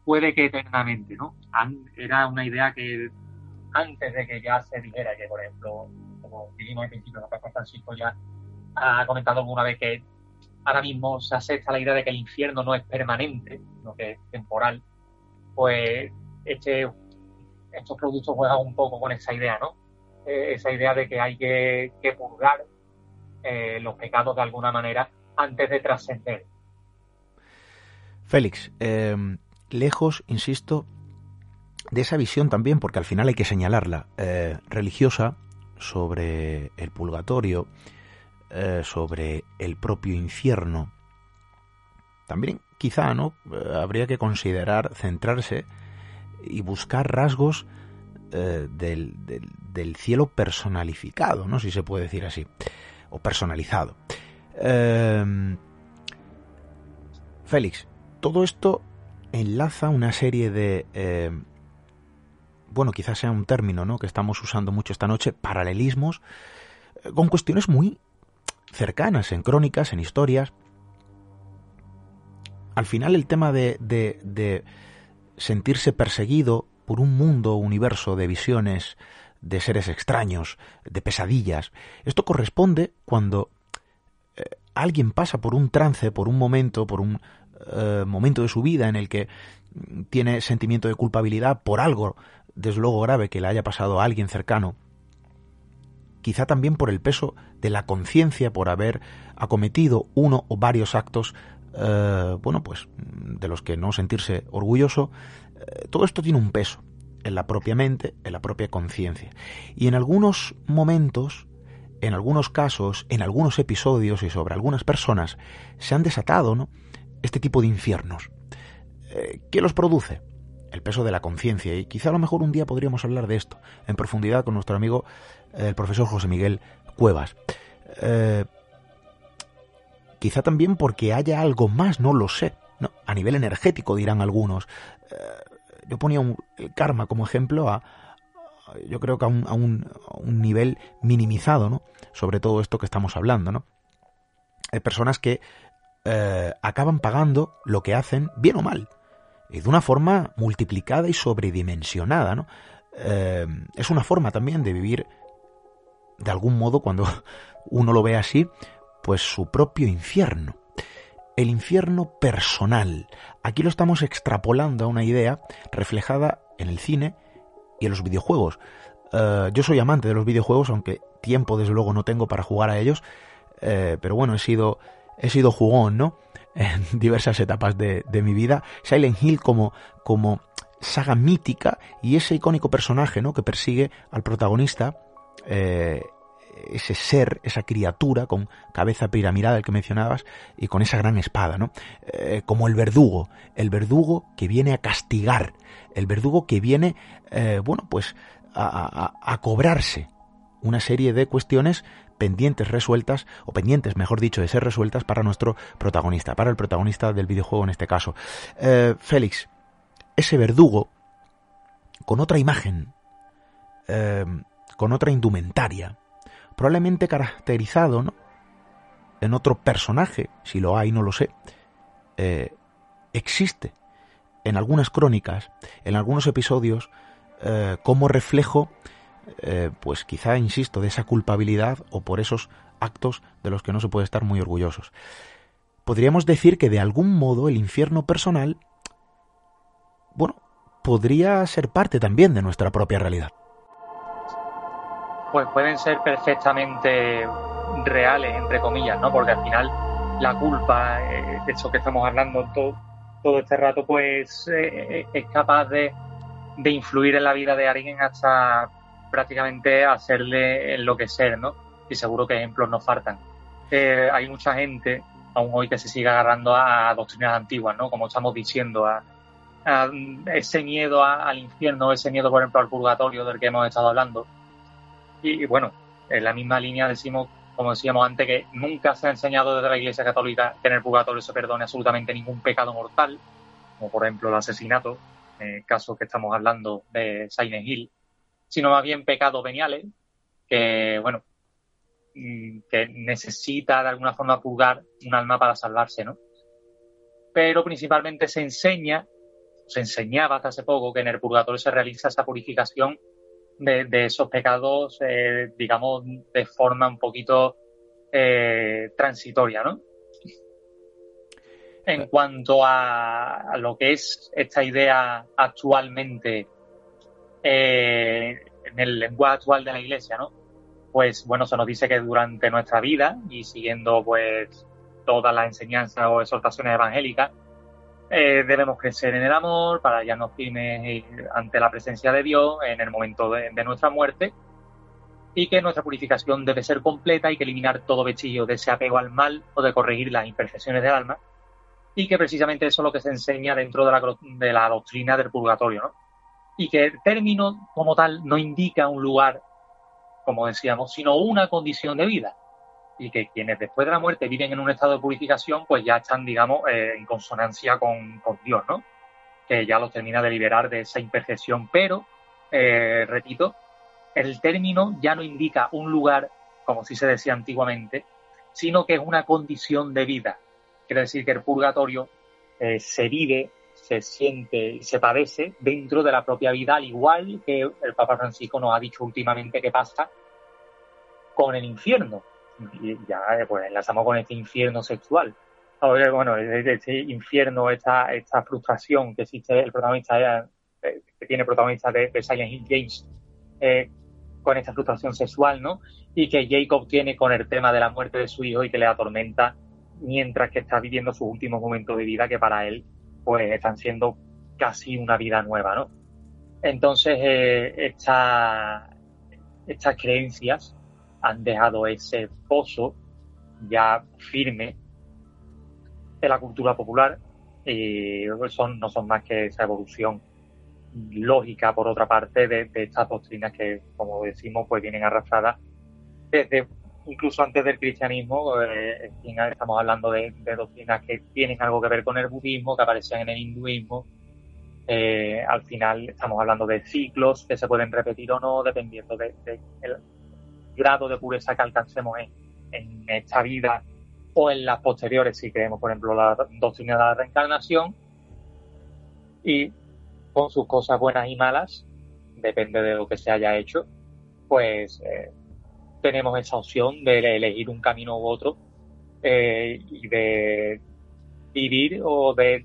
puede que eternamente, ¿no? Era una idea que antes de que ya se dijera que, por ejemplo, como dijimos al principio, el Papa Francisco ya ha comentado alguna vez que ahora mismo se acepta la idea de que el infierno no es permanente, sino que es temporal, pues este, estos productos juegan un poco con esa idea, ¿no? Eh, esa idea de que hay que, que purgar eh, los pecados de alguna manera antes de trascender. Félix, eh, lejos, insisto, de esa visión también, porque al final hay que señalarla, eh, religiosa sobre el purgatorio, eh, sobre el propio infierno. También quizá no eh, habría que considerar centrarse y buscar rasgos eh, del, del, cielo personalificado, no si se puede decir así, o personalizado. Eh, Félix, todo esto enlaza una serie de eh, bueno, quizás sea un término ¿no? que estamos usando mucho esta noche, paralelismos, con cuestiones muy cercanas en crónicas, en historias. Al final el tema de, de, de sentirse perseguido por un mundo, universo de visiones, de seres extraños, de pesadillas, esto corresponde cuando eh, alguien pasa por un trance, por un momento, por un eh, momento de su vida en el que tiene sentimiento de culpabilidad por algo desde luego grave que le haya pasado a alguien cercano, quizá también por el peso de la conciencia por haber acometido uno o varios actos, eh, bueno, pues de los que no sentirse orgulloso, eh, todo esto tiene un peso en la propia mente, en la propia conciencia. Y en algunos momentos, en algunos casos, en algunos episodios y sobre algunas personas, se han desatado ¿no? este tipo de infiernos. Eh, ¿Qué los produce? el peso de la conciencia. Y quizá a lo mejor un día podríamos hablar de esto en profundidad con nuestro amigo el profesor José Miguel Cuevas. Eh, quizá también porque haya algo más, no lo sé. ¿no? A nivel energético, dirán algunos. Eh, yo ponía un, el karma como ejemplo a, yo creo que a un, a un, a un nivel minimizado, ¿no? Sobre todo esto que estamos hablando, ¿no? Hay personas que acaban pagando lo que hacen, bien o mal y de una forma multiplicada y sobredimensionada, ¿no? Eh, es una forma también de vivir, de algún modo, cuando uno lo ve así, pues su propio infierno. El infierno personal. Aquí lo estamos extrapolando a una idea reflejada en el cine y en los videojuegos. Eh, yo soy amante de los videojuegos, aunque tiempo desde luego no tengo para jugar a ellos, eh, pero bueno, he sido, he sido jugón, ¿no? En diversas etapas de, de mi vida. Silent Hill como, como saga mítica y ese icónico personaje, ¿no? Que persigue al protagonista, eh, ese ser, esa criatura con cabeza piramidal que mencionabas y con esa gran espada, ¿no? Eh, como el verdugo, el verdugo que viene a castigar, el verdugo que viene, eh, bueno, pues a, cobrarse una serie de cuestiones pendientes resueltas, o pendientes, mejor dicho, de ser resueltas para nuestro protagonista, para el protagonista del videojuego en este caso. Félix, ese verdugo, con otra imagen, eh, con otra indumentaria, probablemente caracterizado ¿no? en otro personaje, si lo hay, no lo sé, eh, existe en algunas crónicas, en algunos episodios, eh, como reflejo, eh, pues quizá, insisto, de esa culpabilidad o por esos actos de los que no se puede estar muy orgullosos. Podríamos decir que de algún modo el infierno personal, bueno, podría ser parte también de nuestra propia realidad. Pues pueden ser perfectamente reales, entre comillas, ¿no? Porque al final la culpa, eh, de eso que estamos hablando todo, todo este rato, pues eh, es capaz de, de influir en la vida de alguien hasta prácticamente hacerle enloquecer, ¿no? Y seguro que ejemplos nos faltan. Eh, hay mucha gente, aún hoy, que se sigue agarrando a doctrinas antiguas, ¿no? Como estamos diciendo, a, ese miedo al infierno, ese miedo, por ejemplo, al purgatorio del que hemos estado hablando. Y, bueno, en la misma línea decimos, como decíamos antes, que nunca se ha enseñado desde la Iglesia Católica que en el purgatorio se perdone absolutamente ningún pecado mortal, como por ejemplo el asesinato, en el caso que estamos hablando de Silent Hill, sino más bien pecados veniales, que bueno, mm, que necesita de alguna forma purgar un alma para salvarse, ¿no? Pero principalmente se enseña, se enseñaba hace poco que en el purgatorio se realiza esa purificación de, de esos pecados, eh, digamos, de forma un poquito eh, transitoria, ¿no? En cuanto a, a lo que es esta idea actualmente eh, en el lenguaje actual de la Iglesia, ¿no? Pues bueno, se nos dice que durante nuestra vida y siguiendo pues todas las enseñanzas o exhortaciones evangélicas, eh, debemos crecer en el amor para hallarnos firmes ante la presencia de Dios en el momento de, nuestra muerte. Y que nuestra purificación debe ser completa y que eliminar todo vestigio de ese apego al mal o de corregir las imperfecciones del alma. Y que precisamente eso es lo que se enseña dentro de la, de la doctrina del purgatorio, ¿no? Y que el término como tal no indica un lugar, como decíamos, sino una condición de vida y que quienes después de la muerte viven en un estado de purificación, pues ya están, digamos, eh, en consonancia con, con Dios, ¿no? Que ya los termina de liberar de esa imperfección. Pero, eh, repito, el término ya no indica un lugar, como si se decía antiguamente, sino que es una condición de vida. Quiere decir que el purgatorio eh, se vive, se siente y se padece dentro de la propia vida, al igual que el Papa Francisco nos ha dicho últimamente que pasa con el infierno y ya eh, pues enlazamos con este infierno sexual. Ahora, bueno, este infierno, esta, esta frustración que existe el protagonista, eh, que tiene protagonista de, de Silent Hill Games, eh, con esta frustración sexual, ¿no? Y que Jacob tiene con el tema de la muerte de su hijo y que le atormenta mientras que está viviendo sus últimos momentos de vida que para él, pues, están siendo casi una vida nueva, ¿no? Entonces, eh, esta, estas creencias han dejado ese pozo ya firme en la cultura popular y son, no son más que esa evolución lógica, por otra parte, de, de estas doctrinas que, como decimos, pues vienen arrastradas desde incluso antes del cristianismo. eh, estamos hablando de, de doctrinas que tienen algo que ver con el budismo, que aparecían en el hinduismo. Eh, al final estamos hablando de ciclos que se pueden repetir o no, dependiendo de, el grado de pureza que alcancemos en, esta vida o en las posteriores, si creemos, por ejemplo, la doctrina de la reencarnación. y con sus cosas buenas y malas, depende de lo que se haya hecho, pues eh, tenemos esa opción de elegir un camino u otro eh, y de vivir o de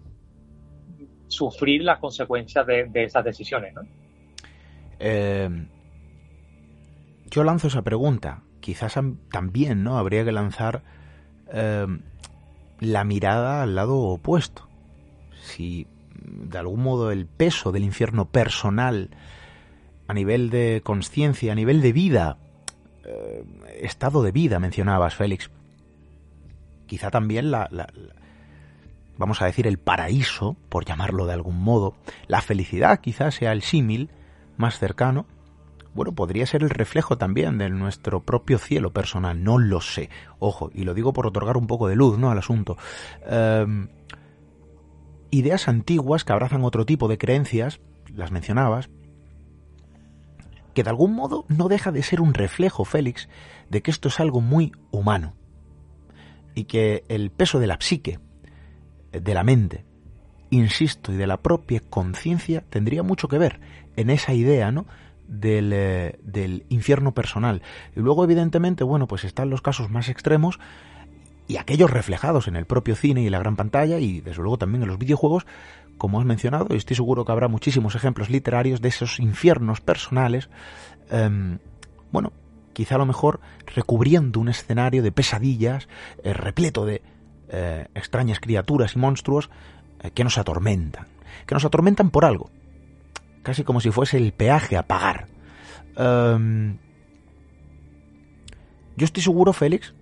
sufrir las consecuencias de, de esas decisiones. Eh, yo lanzo esa pregunta. Quizás am- también, ¿no? Habría que lanzar eh, la mirada al lado opuesto. Si mm, de algún modo el peso del infierno personal a nivel de conciencia, a nivel de vida, eh, estado de vida, mencionabas, Félix. Quizá también la, la- la- vamos a decir, el paraíso, por llamarlo de algún modo, la felicidad quizás sea el símil más cercano, bueno, podría ser el reflejo también de nuestro propio cielo personal, no lo sé. Ojo, y lo digo por otorgar un poco de luz, ¿no? al asunto. Em, ideas antiguas que abrazan otro tipo de creencias, las mencionabas, que de algún modo no deja de ser un reflejo, Félix, de que esto es algo muy humano. Y que el peso de la psique, de la mente, insisto, y de la propia conciencia tendría mucho que ver en esa idea, ¿no? Del, eh, del infierno personal. Y luego, evidentemente, bueno, pues están los casos más extremos y aquellos reflejados en el propio cine y la gran pantalla y desde luego también en los videojuegos, como has mencionado, y estoy seguro que habrá muchísimos ejemplos literarios de esos infiernos personales, em, bueno, quizá a lo mejor recubriendo un escenario de pesadillas, eh, repleto de eh, extrañas criaturas y monstruos que nos atormentan, que nos atormentan por algo, casi como si fuese el peaje a pagar. Em, yo estoy seguro, Félix,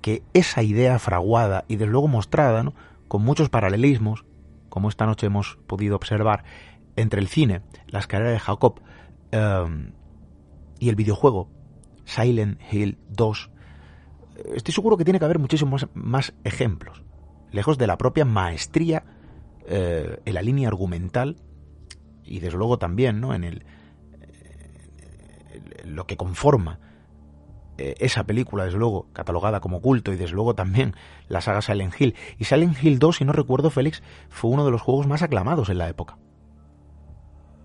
que esa idea fraguada y desde luego mostrada, ¿no? con muchos paralelismos, como esta noche hemos podido observar, entre el cine, las carreras de Jacob, em, y el videojuego Silent Hill 2, eh, estoy seguro que tiene que haber muchísimos más, más ejemplos, lejos de la propia maestría eh, en la línea argumental y desde luego también ¿no? en el, eh, lo que conforma eh, esa película, desde luego, catalogada como culto y desde luego también la saga Silent Hill. Y Silent Hill 2, si no recuerdo, Félix, fue uno de los juegos más aclamados en la época.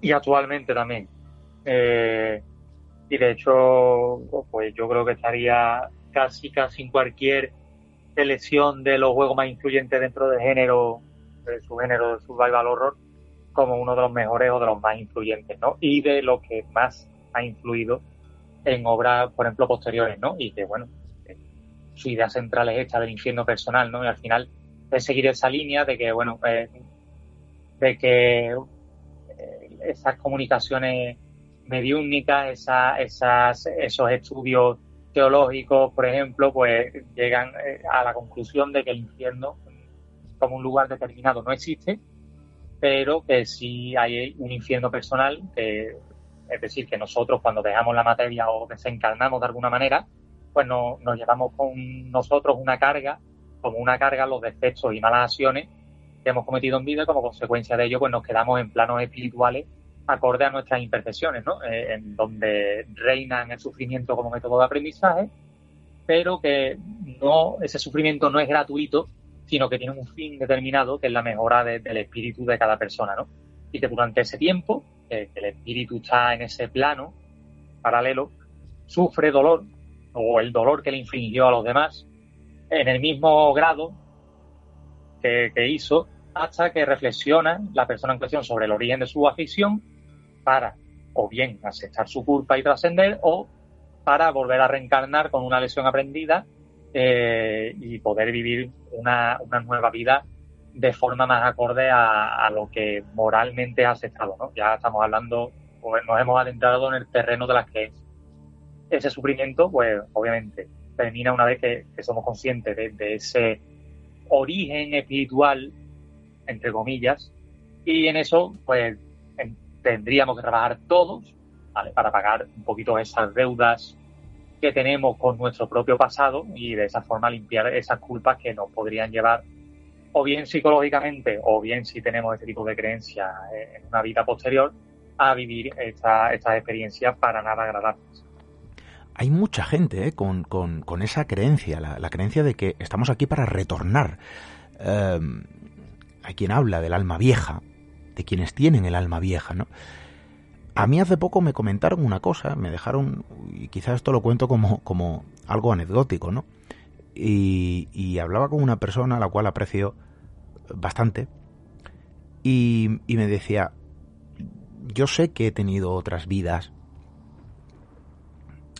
y actualmente también. Eh, y de hecho, pues yo creo que estaría casi casi en cualquier selección de los juegos más influyentes dentro del género, de su género de survival horror, como uno de los mejores o de los más influyentes, ¿no? Y de lo que más ha influido en obras, por ejemplo, posteriores, ¿no? Y que, bueno, eh, su idea central es esta del infierno personal, ¿no? Y al final es seguir esa línea de que, bueno, eh, de que eh, esas comunicaciones mediúnicas, esa, esas, esos estudios teológicos, por ejemplo, pues llegan eh, a la conclusión de que el infierno como un lugar determinado no existe, pero que sí hay un infierno personal, que, es decir, que nosotros cuando dejamos la materia o desencarnamos de alguna manera, pues no, nos llevamos con nosotros una carga, como una carga los defectos y malas acciones que hemos cometido en vida y como consecuencia de ello pues nos quedamos en planos espirituales acorde a nuestras imperfecciones, ¿no? Eh, en donde reinan el sufrimiento como método de aprendizaje, pero que no ese sufrimiento no es gratuito, sino que tiene un fin determinado, que es la mejora de- del espíritu de cada persona, ¿no? Y que durante ese tiempo, eh, el espíritu está en ese plano paralelo, sufre dolor, o el dolor que le infligió a los demás, en el mismo grado que, que hizo, hasta que reflexiona la persona en cuestión sobre el origen de su aflicción para o bien aceptar su culpa y trascender o para volver a reencarnar con una lesión aprendida eh, y poder vivir una, una nueva vida de forma más acorde a, a lo que moralmente ha aceptado. ¿no? Ya estamos hablando, pues nos hemos adentrado en el terreno de las creencias. Ese sufrimiento, pues obviamente, termina una vez que, que somos conscientes de, de ese origen espiritual, entre comillas, y en eso, pues en- tendríamos que trabajar todos, ¿vale? Para pagar un poquito esas deudas que tenemos con nuestro propio pasado y de esa forma limpiar esas culpas que nos podrían llevar o bien psicológicamente o bien si tenemos este tipo de creencias eh, en una vida posterior a vivir esta- estas experiencias para nada agradables. Hay mucha gente ¿eh? con, con- esa creencia, la, la creencia de que estamos aquí para retornar. Eh, hay quien habla del alma vieja, de quienes tienen el alma vieja, ¿no? A mí hace poco me comentaron una cosa, me dejaron, y quizás esto lo cuento como, como algo anecdótico, ¿no? Y, hablaba con una persona a la cual aprecio bastante, y, me decía, yo sé que he tenido otras vidas,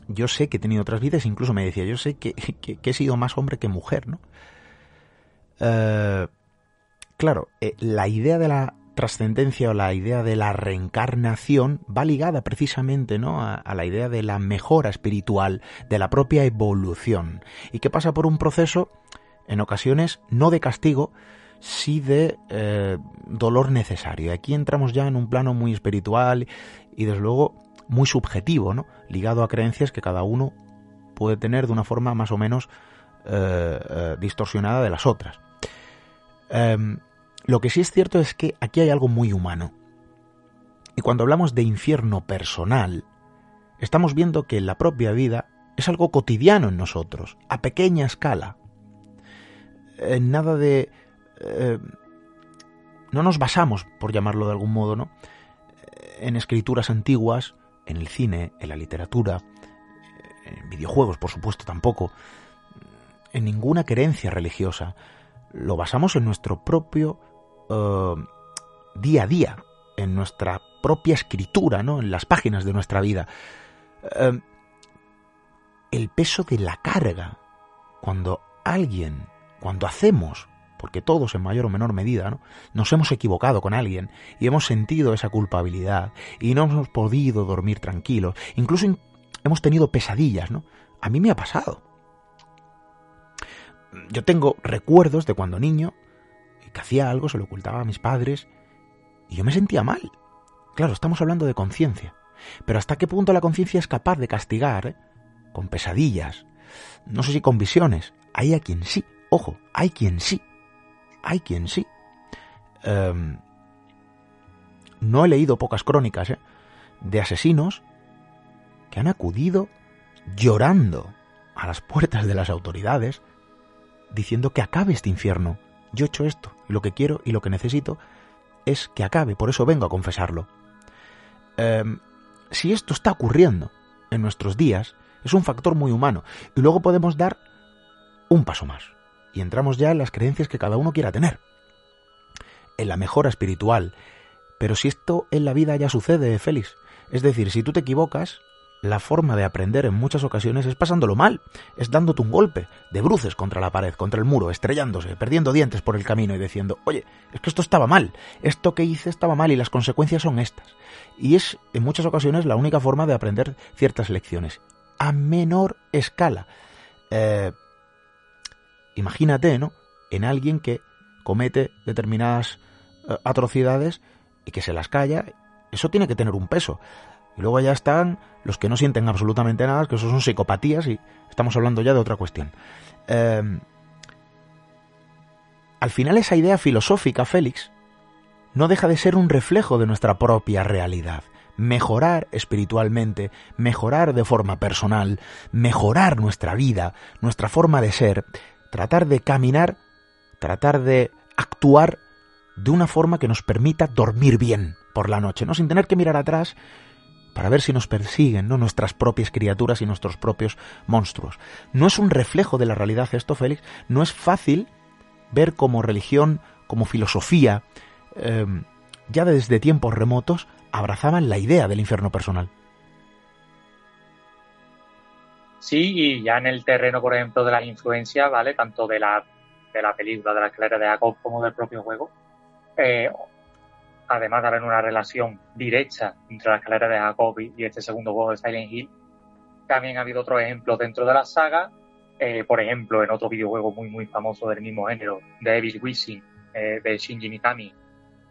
yo sé que he tenido otras vidas, incluso me decía, yo sé que he sido más hombre que mujer, ¿no? Eh, claro, eh, la idea de la trascendencia o la idea de la reencarnación va ligada precisamente ¿no? a, la idea de la mejora espiritual, de la propia evolución, y que pasa por un proceso, en ocasiones, no de castigo, sí de eh, dolor necesario. Aquí entramos ya en un plano muy espiritual y desde luego muy subjetivo, ¿no? ligado a creencias que cada uno puede tener de una forma más o menos eh, eh, distorsionada de las otras. Lo que sí es cierto es que aquí hay algo muy humano. Y cuando hablamos de infierno personal, estamos viendo que la propia vida es algo cotidiano en nosotros, a pequeña escala. Eh, nada de... eh, no nos basamos, por llamarlo de algún modo, ¿no? En escrituras antiguas, en el cine, en la literatura, en videojuegos, por supuesto, tampoco, en ninguna creencia religiosa. Lo basamos en nuestro propio eh, día a día, en nuestra propia escritura, ¿no? En las páginas de nuestra vida. Eh, el peso de la carga. Cuando alguien, cuando hacemos, porque todos en mayor o menor medida, ¿no? Nos hemos equivocado con alguien y hemos sentido esa culpabilidad y no hemos podido dormir tranquilos. Incluso in- hemos tenido pesadillas, ¿no? A mí me ha pasado. Yo tengo recuerdos de cuando niño que hacía algo, se lo ocultaba a mis padres y yo me sentía mal. Claro, estamos hablando de conciencia. Pero ¿hasta qué punto la conciencia es capaz de castigar eh? con pesadillas? No sé si con visiones. Hay a quien sí. Ojo, hay quien sí. Hay quien sí. Em, no he leído pocas crónicas eh, de asesinos que han acudido llorando a las puertas de las autoridades diciendo que acabe este infierno. Yo he hecho esto, y lo que quiero y lo que necesito es que acabe, por eso vengo a confesarlo. Em, si esto está ocurriendo en nuestros días, es un factor muy humano, y luego podemos dar un paso más, y entramos ya en las creencias que cada uno quiera tener, en la mejora espiritual. Pero si esto en la vida ya sucede, Félix, es decir, si tú te equivocas, la forma de aprender en muchas ocasiones es pasándolo mal, es dándote un golpe de bruces contra la pared, contra el muro, estrellándose, perdiendo dientes por el camino y diciendo, oye, es que esto estaba mal, esto que hice estaba mal y las consecuencias son estas. Y es en muchas ocasiones la única forma de aprender ciertas lecciones, a menor escala. Eh, imagínate, ¿no? En alguien que comete determinadas eh, atrocidades y que se las calla, eso tiene que tener un peso. Y luego ya están los que no sienten absolutamente nada, que eso son psicopatías y estamos hablando ya de otra cuestión. Eh, al final esa idea filosófica, Félix, no deja de ser un reflejo de nuestra propia realidad. Mejorar espiritualmente, mejorar de forma personal, mejorar nuestra vida, nuestra forma de ser, tratar de caminar, tratar de actuar de una forma que nos permita dormir bien por la noche, no sin tener que mirar atrás para ver si nos persiguen ¿no? nuestras propias criaturas y nuestros propios monstruos. No es un reflejo de la realidad esto, Félix. No es fácil ver como religión, como filosofía, eh, ya desde tiempos remotos, abrazaban la idea del infierno personal. Sí, y ya en el terreno, por ejemplo, de las influencias, ¿vale? Tanto de la, de la película, de la escalera de Jacob, como del propio juego. Eh, además de haber una relación directa entre la escalera de Jacob y este segundo juego de Silent Hill, también ha habido otros ejemplos dentro de la saga. Eh, por ejemplo, en otro videojuego muy, muy famoso del mismo género, de Evil Wishing, eh, de Shinji Mikami,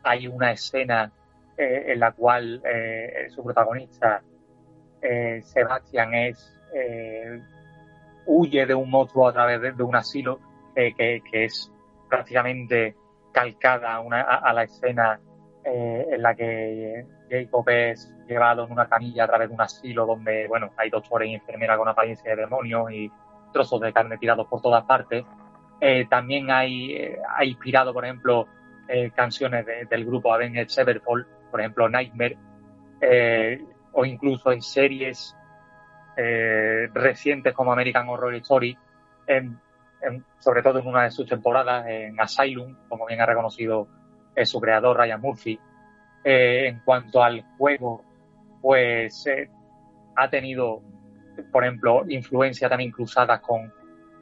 hay una escena eh, en la cual eh, su protagonista, Sebastian, es huye de un monstruo a través de, un asilo que, es prácticamente calcada a la escena eh, en la que Jacob es llevado en una camilla a través de un asilo donde, bueno, hay doctores y enfermeras con apariencia de demonios y trozos de carne tirados por todas partes. Eh, también eh, ha inspirado, por ejemplo, canciones de- del grupo Avenged Sevenfold, por ejemplo Nightmare, o incluso en series recientes como American Horror Story, sobre todo en una de sus temporadas, en Asylum, como bien ha reconocido eh, su creador Ryan Murphy. Eh, en cuanto al juego, pues eh, ha tenido, por ejemplo, influencia también cruzadas con,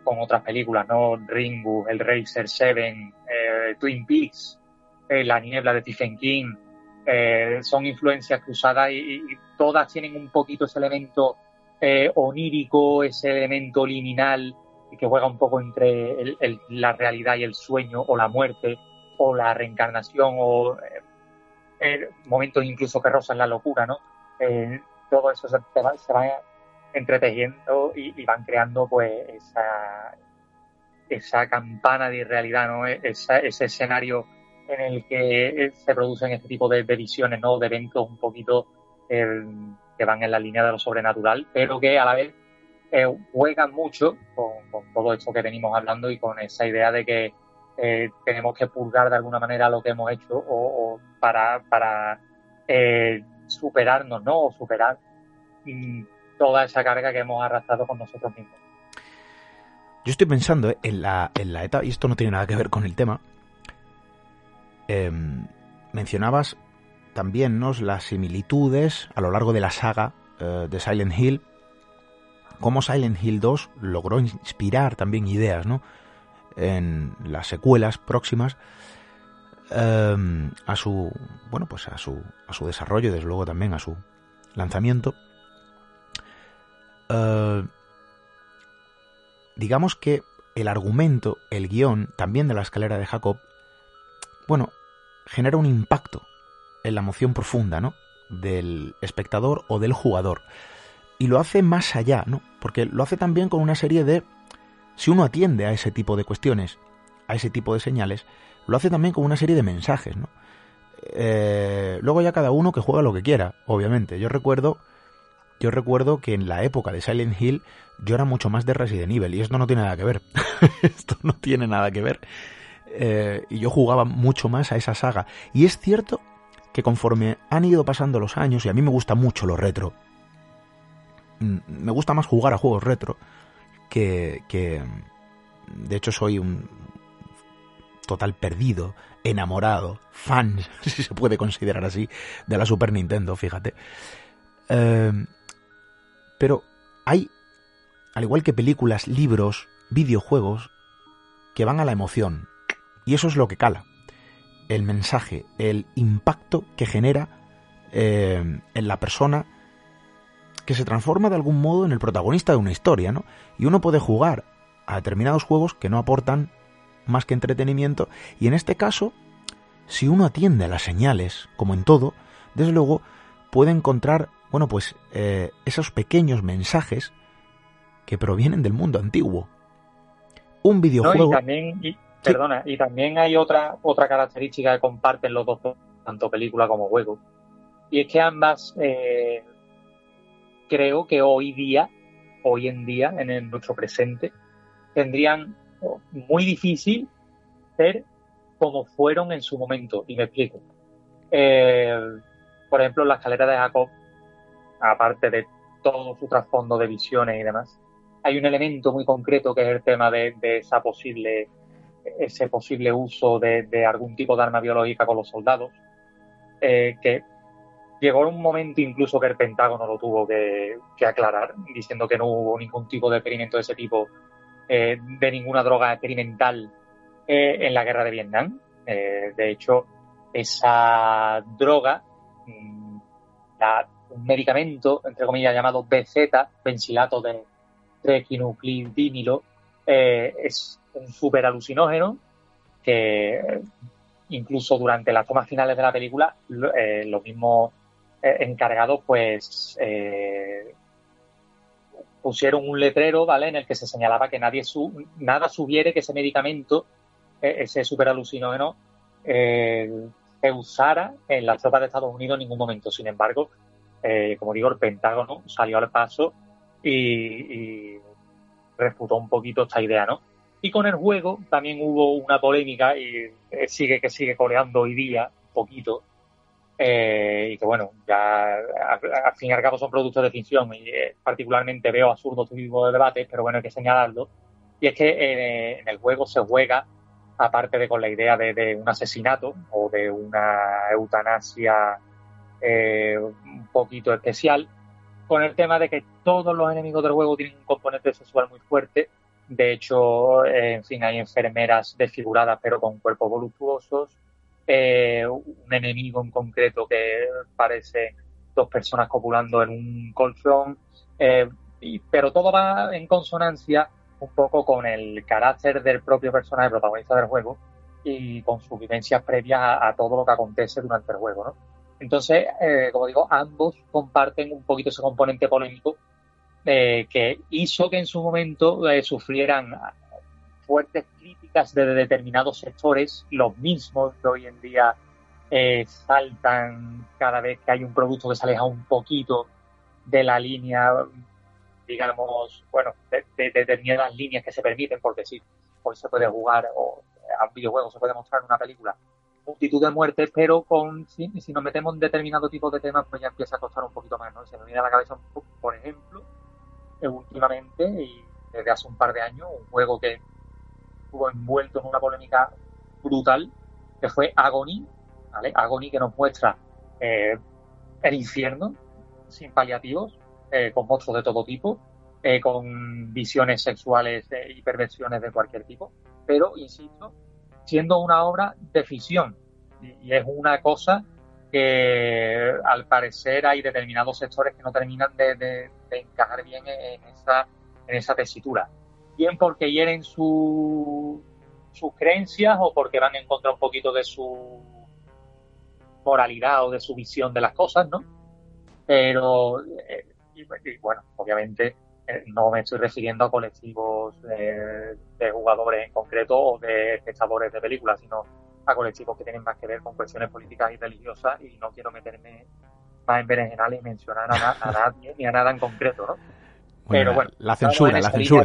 con otras películas, ¿no? Ringu, El Racer Seven, eh, Twin Peaks, eh, La Niebla de Stephen King, son influencias cruzadas y, todas tienen un poquito ese elemento onírico, ese elemento liminal que juega un poco entre el- la realidad y el sueño, o la muerte, o la reencarnación, o eh, eh, momentos incluso que rozan la locura, ¿no? Eh, todo eso se, va, se va entretejiendo y, van creando pues esa, esa campana de irrealidad, ¿no? Esa- ese escenario en el que se producen este tipo de, visiones, ¿no? De eventos un poquito eh, que van en la línea de lo sobrenatural, pero que a la vez eh, juegan mucho con todo esto que venimos hablando y con esa idea de que eh, tenemos que purgar de alguna manera lo que hemos hecho o, o para, para eh, superarnos, ¿no? O superar mm, toda esa carga que hemos arrastrado con nosotros mismos. Yo estoy pensando eh, en la, en la etapa, y esto no tiene nada que ver con el tema. em, mencionabas también ¿no? las similitudes a lo largo de la saga de Silent Hill, cómo Silent Hill 2 logró inspirar también ideas ¿no? En las secuelas próximas em, a su bueno pues a su a su desarrollo desde luego también a su lanzamiento Eh, digamos que el argumento, el guion, también de la escalera de Jacob, bueno, genera un impacto en la emoción profunda, ¿no? Del espectador o del jugador. Y lo hace más allá, ¿no? Porque lo hace también con una serie de... Si uno atiende a ese tipo de cuestiones, a ese tipo de señales, lo hace también con una serie de mensajes, ¿no? Eh, luego ya cada uno que juega lo que quiera, obviamente. Yo recuerdo yo recuerdo que en la época de Silent Hill yo era mucho más de Resident Evil y esto no tiene nada que ver. esto no tiene nada que ver. Eh, y yo jugaba mucho más a esa saga. Y es cierto que conforme han ido pasando los años, y a mí me gusta mucho lo retro, mm, me gusta más jugar a juegos retro que, que de hecho soy un total perdido, enamorado, fan, si se puede considerar así, de la Super Nintendo, fíjate. Eh, pero hay, al igual que películas, libros, videojuegos, que van a la emoción. Y eso es lo que cala. El mensaje, el impacto que genera eh, en la persona que se transforma de algún modo en el protagonista de una historia, ¿no? Y uno puede jugar a determinados juegos que no aportan más que entretenimiento. Y en este caso, si uno atiende a las señales, como en todo, desde luego puede encontrar bueno, pues eh, esos pequeños mensajes que provienen del mundo antiguo. Un ¿no? videojuego. Y también, y, perdona, y también hay otra, otra característica que comparten los dos, tanto película como juego. Y es que ambas eh, creo que hoy día, hoy en día, en nuestro presente, tendrían muy difícil ser como fueron en su momento. Y me explico. Eh, por ejemplo, la escalera de Jacob, aparte de todo su trasfondo de visiones y demás, hay un elemento muy concreto que es el tema de, esa posible, ese posible uso de, de algún tipo de arma biológica con los soldados, eh, que llegó un momento incluso que el Pentágono lo tuvo que, aclarar, diciendo que no hubo ningún tipo de experimento de ese tipo, eh, de ninguna droga experimental eh, en la guerra de Vietnam. Eh, de hecho, esa droga, mm, un medicamento, entre comillas, llamado BZ, bensilato de trequinuclidínilo, eh, es un super alucinógeno que incluso durante las tomas finales de la película eh, los mismos eh, encargados pues eh, pusieron un letrero vale en el que se señalaba que nadie su- nada sugiere que ese medicamento eh, ese super alucinógeno eh, se usara en las tropas de Estados Unidos en ningún momento sin embargo eh, como digo el Pentágono salió al paso y, refutó un poquito esta idea, ¿no? Y con el juego también hubo una polémica y sigue que sigue coleando hoy día poquito. Eh, y que bueno, ya al, fin y al cabo son productos de ficción y eh, particularmente veo absurdo este tipo de debates, pero bueno, hay que señalarlo. Y es que eh, en el juego se juega, aparte de con la idea de, de un asesinato o de una eutanasia eh, un poquito especial, con el tema de que todos los enemigos del juego tienen un componente sexual muy fuerte. De hecho, eh, en fin, hay enfermeras desfiguradas pero con cuerpos voluptuosos. Eh, un enemigo en concreto que parece dos personas copulando en un colchón. Eh, pero todo va en consonancia un poco con el carácter del propio personaje protagonista del juego y con sus vivencias previas a, todo lo que acontece durante el juego, ¿no? Entonces, eh, como digo, ambos comparten un poquito ese componente polémico que hizo que en su momento sufrieran fuertes críticas de determinados sectores, los mismos que hoy en día eh, saltan cada vez que hay un producto que se aleja un poquito de la línea, digamos, bueno, de, de- de determinadas líneas que se permiten, porque sí, hoy se puede jugar o a un videojuego se puede mostrar en una película multitud de muertes, pero con si, si nos metemos en determinado tipo de temas, pues ya empieza a costar un poquito más, ¿no? Se me viene a la cabeza, por ejemplo, eh, últimamente y desde hace un par de años, un juego que estuvo envuelto en una polémica brutal, que fue Agony, ¿vale? Agony que nos muestra eh, el infierno sin paliativos, eh, con monstruos de todo tipo, eh, con visiones sexuales y perversiones de cualquier tipo, pero, insisto, siendo una obra de ficción. Y, es una cosa que al parecer hay determinados sectores que no terminan de, de- de encajar bien en esa, en esa tesitura. Bien porque hieren su, sus creencias o porque van en contra un poquito de su moralidad o de su visión de las cosas, ¿no? Pero, eh, y, bueno, obviamente eh, no me estoy refiriendo a colectivos eh, de jugadores en concreto o de espectadores de películas, sino a colectivos que tienen más que ver con cuestiones políticas y religiosas y no quiero meterme más en berenjenales y mencionar a, na- a nadie ni a nada en concreto, ¿no? Pero bueno, la censura, en la censura.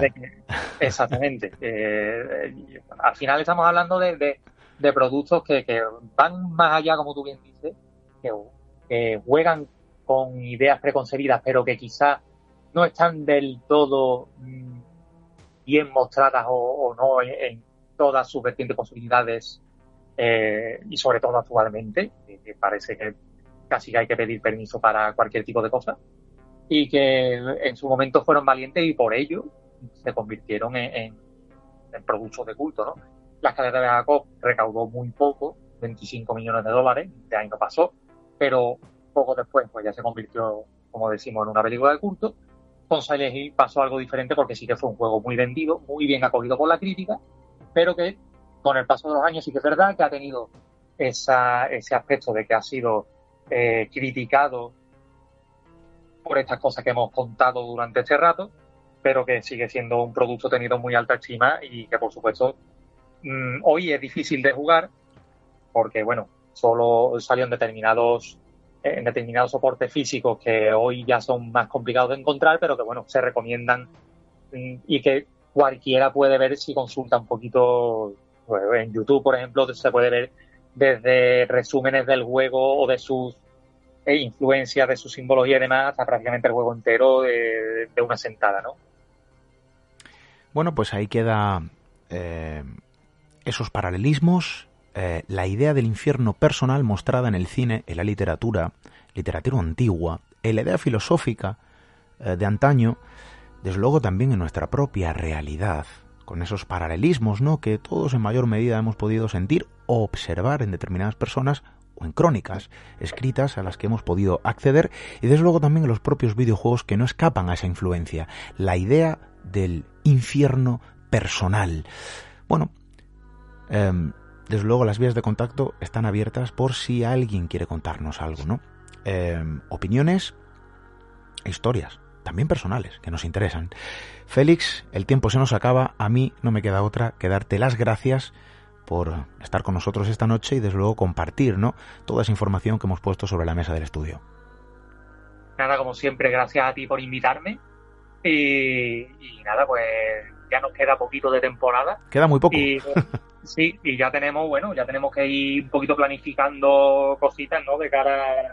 que- exactamente. Eh, al final estamos hablando de, de- de productos que, que van más allá, como tú bien dices, que, que juegan con ideas preconcebidas, pero que quizás no están del todo mm, bien mostradas o, o no en, en todas sus vertientes posibilidades eh, y sobre todo actualmente, que, que parece que casi que hay que pedir permiso para cualquier tipo de cosa y que en su momento fueron valientes y por ello se convirtieron en, productos de culto, ¿no? La escalera de Jacob recaudó muy poco, 25 millones de dólares, ahí no pasó, pero poco después pues ya se convirtió, como decimos, en una película de culto. Con Silent Hill pasó algo diferente porque sí que fue un juego muy vendido, muy bien acogido por la crítica, pero que con el paso de los años sí que es verdad que ha tenido ese aspecto de que ha sido eh, criticado por estas cosas que hemos contado durante este rato, pero que sigue siendo un producto tenido en muy alta estima y que por supuesto mm, hoy es difícil de jugar porque bueno, solo salió en determinados en determinados soportes físicos que hoy ya son más complicados de encontrar, pero que bueno, se recomiendan mm, y que cualquiera puede ver si consulta un poquito pues, en YouTube, por ejemplo, se puede ver desde resúmenes del juego o de sus e influencias de su simbología y demás hasta prácticamente el juego entero de, de una sentada, ¿no? Bueno, pues ahí queda eh, esos paralelismos, eh, la idea del infierno personal mostrada en el cine, en la literatura, literatura antigua, en la idea filosófica eh, de antaño, desde luego también en nuestra propia realidad, con esos paralelismos, ¿no? Que todos en mayor medida hemos podido sentir o observar en determinadas personas o en crónicas escritas a las que hemos podido acceder y desde luego también en los propios videojuegos que no escapan a esa influencia. La idea del infierno personal. Bueno, em, desde luego las vías de contacto están abiertas por si alguien quiere contarnos algo, ¿no? Em, opiniones e historias, también personales, que nos interesan. Félix, el tiempo se nos acaba, a mí no me queda otra que darte las gracias por estar con nosotros esta noche y desde luego compartir, ¿no? Toda esa información que hemos puesto sobre la mesa del estudio. Nada, como siempre, gracias a ti por invitarme. Y, y nada, pues ya nos queda poquito de temporada. Queda muy poco. Y sí, y ya tenemos, bueno, ya tenemos que ir un poquito planificando cositas, ¿no? De cara a,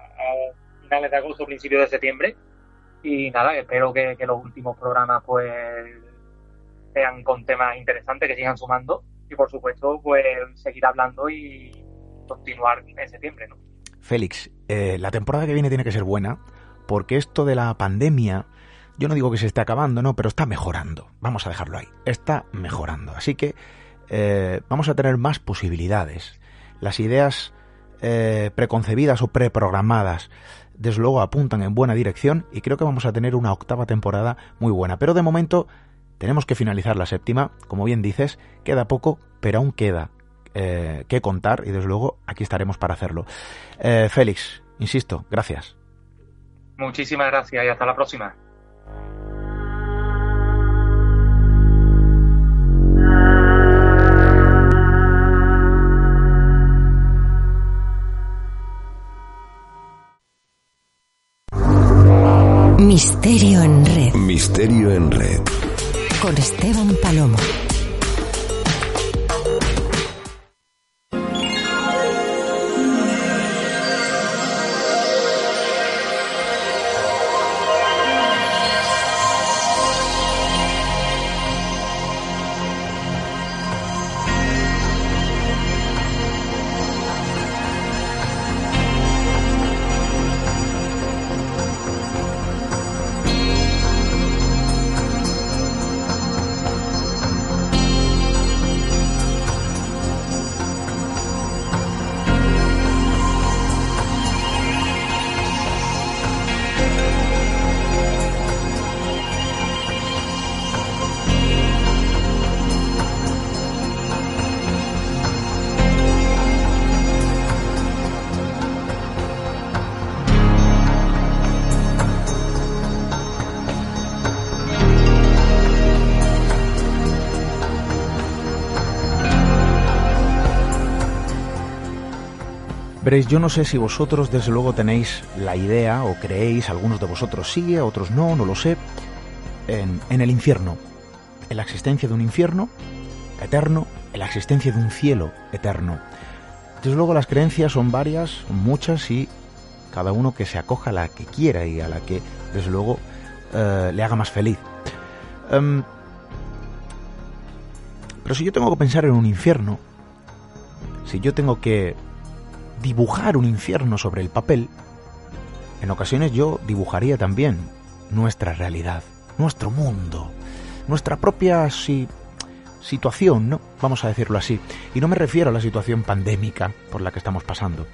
a finales de agosto, principios de septiembre. Y nada, espero que, que los últimos programas, pues, sean con temas interesantes, que sigan sumando. Por supuesto, pues, seguir hablando y continuar en septiembre, ¿no? Félix, eh, la temporada que viene tiene que ser buena, porque esto de la pandemia, yo no digo que se esté acabando, no, pero está mejorando. Vamos a dejarlo ahí. Está mejorando. Así que eh, vamos a tener más posibilidades. Las ideas eh, preconcebidas o preprogramadas, desde luego, apuntan en buena dirección y creo que vamos a tener una octava temporada muy buena. Pero de momento tenemos que finalizar la séptima. Como bien dices, queda poco, pero aún queda eh, que contar y desde luego aquí estaremos para hacerlo. Eh, Félix, insisto, gracias. Muchísimas gracias y hasta la próxima. Misterio en red Misterio en red. Con Esteban Palomo. Yo no sé si vosotros desde luego tenéis la idea o creéis, algunos de vosotros sí, otros no, no lo sé, en, el infierno, en la existencia de un infierno eterno, en la existencia de un cielo eterno. Desde luego las creencias son varias, muchas y cada uno que se acoja a la que quiera y a la que desde luego eh, le haga más feliz. Em, pero si yo tengo que pensar en un infierno, si yo tengo que dibujar un infierno sobre el papel, en ocasiones yo dibujaría también nuestra realidad, nuestro mundo, nuestra propia si- situación, ¿no? Vamos a decirlo así. Y no me refiero a la situación pandémica por la que estamos pasando,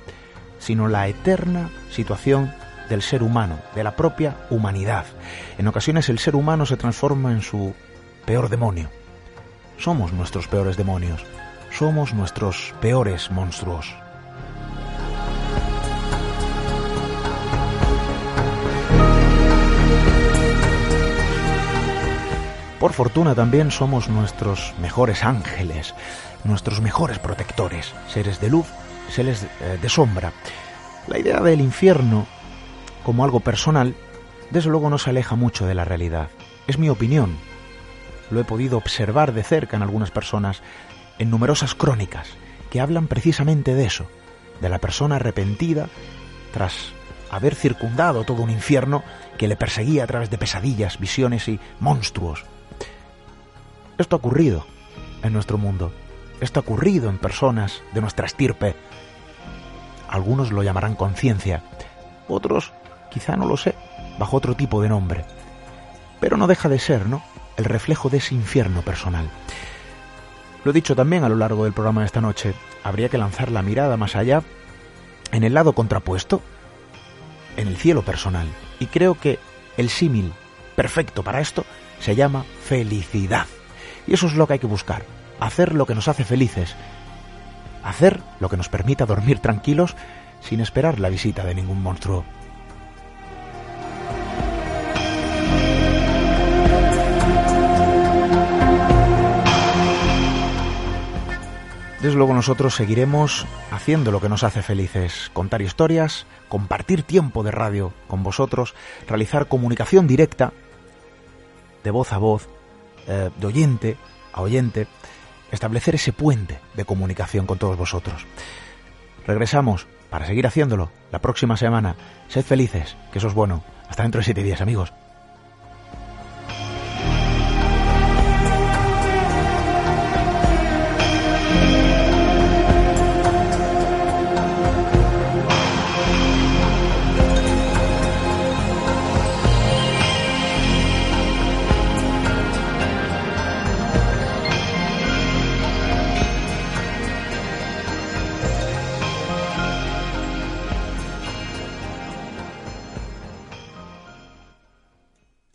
sino la eterna situación del ser humano, de la propia humanidad. En ocasiones el ser humano se transforma en su peor demonio. Somos nuestros peores demonios, somos nuestros peores monstruos. Por fortuna también somos nuestros mejores ángeles, nuestros mejores protectores, seres de luz, seres eh, de sombra. La idea del infierno como algo personal, desde luego no se aleja mucho de la realidad. Es mi opinión. Lo he podido observar de cerca en algunas personas, en numerosas crónicas, que hablan precisamente de eso, de la persona arrepentida tras haber circundado todo un infierno que le perseguía a través de pesadillas, visiones y monstruos. Esto ha ocurrido en nuestro mundo. Esto ha ocurrido en personas de nuestra estirpe. Algunos lo llamarán conciencia, otros quizá no lo sé, bajo otro tipo de nombre. Pero no deja de ser, ¿no? El reflejo de ese infierno personal. Lo he dicho también a lo largo del programa de esta noche, habría que lanzar la mirada más allá, en el lado contrapuesto, en el cielo personal. Y creo que el símil perfecto para esto se llama felicidad. Y eso es lo que hay que buscar, hacer lo que nos hace felices, hacer lo que nos permita dormir tranquilos sin esperar la visita de ningún monstruo. Desde luego nosotros seguiremos haciendo lo que nos hace felices, contar historias, compartir tiempo de radio con vosotros, realizar comunicación directa, de voz a voz, eh, de oyente a oyente, establecer ese puente de comunicación con todos vosotros. Regresamos para seguir haciéndolo la próxima semana. Sed felices, que eso es bueno. Hasta dentro de siete días, amigos.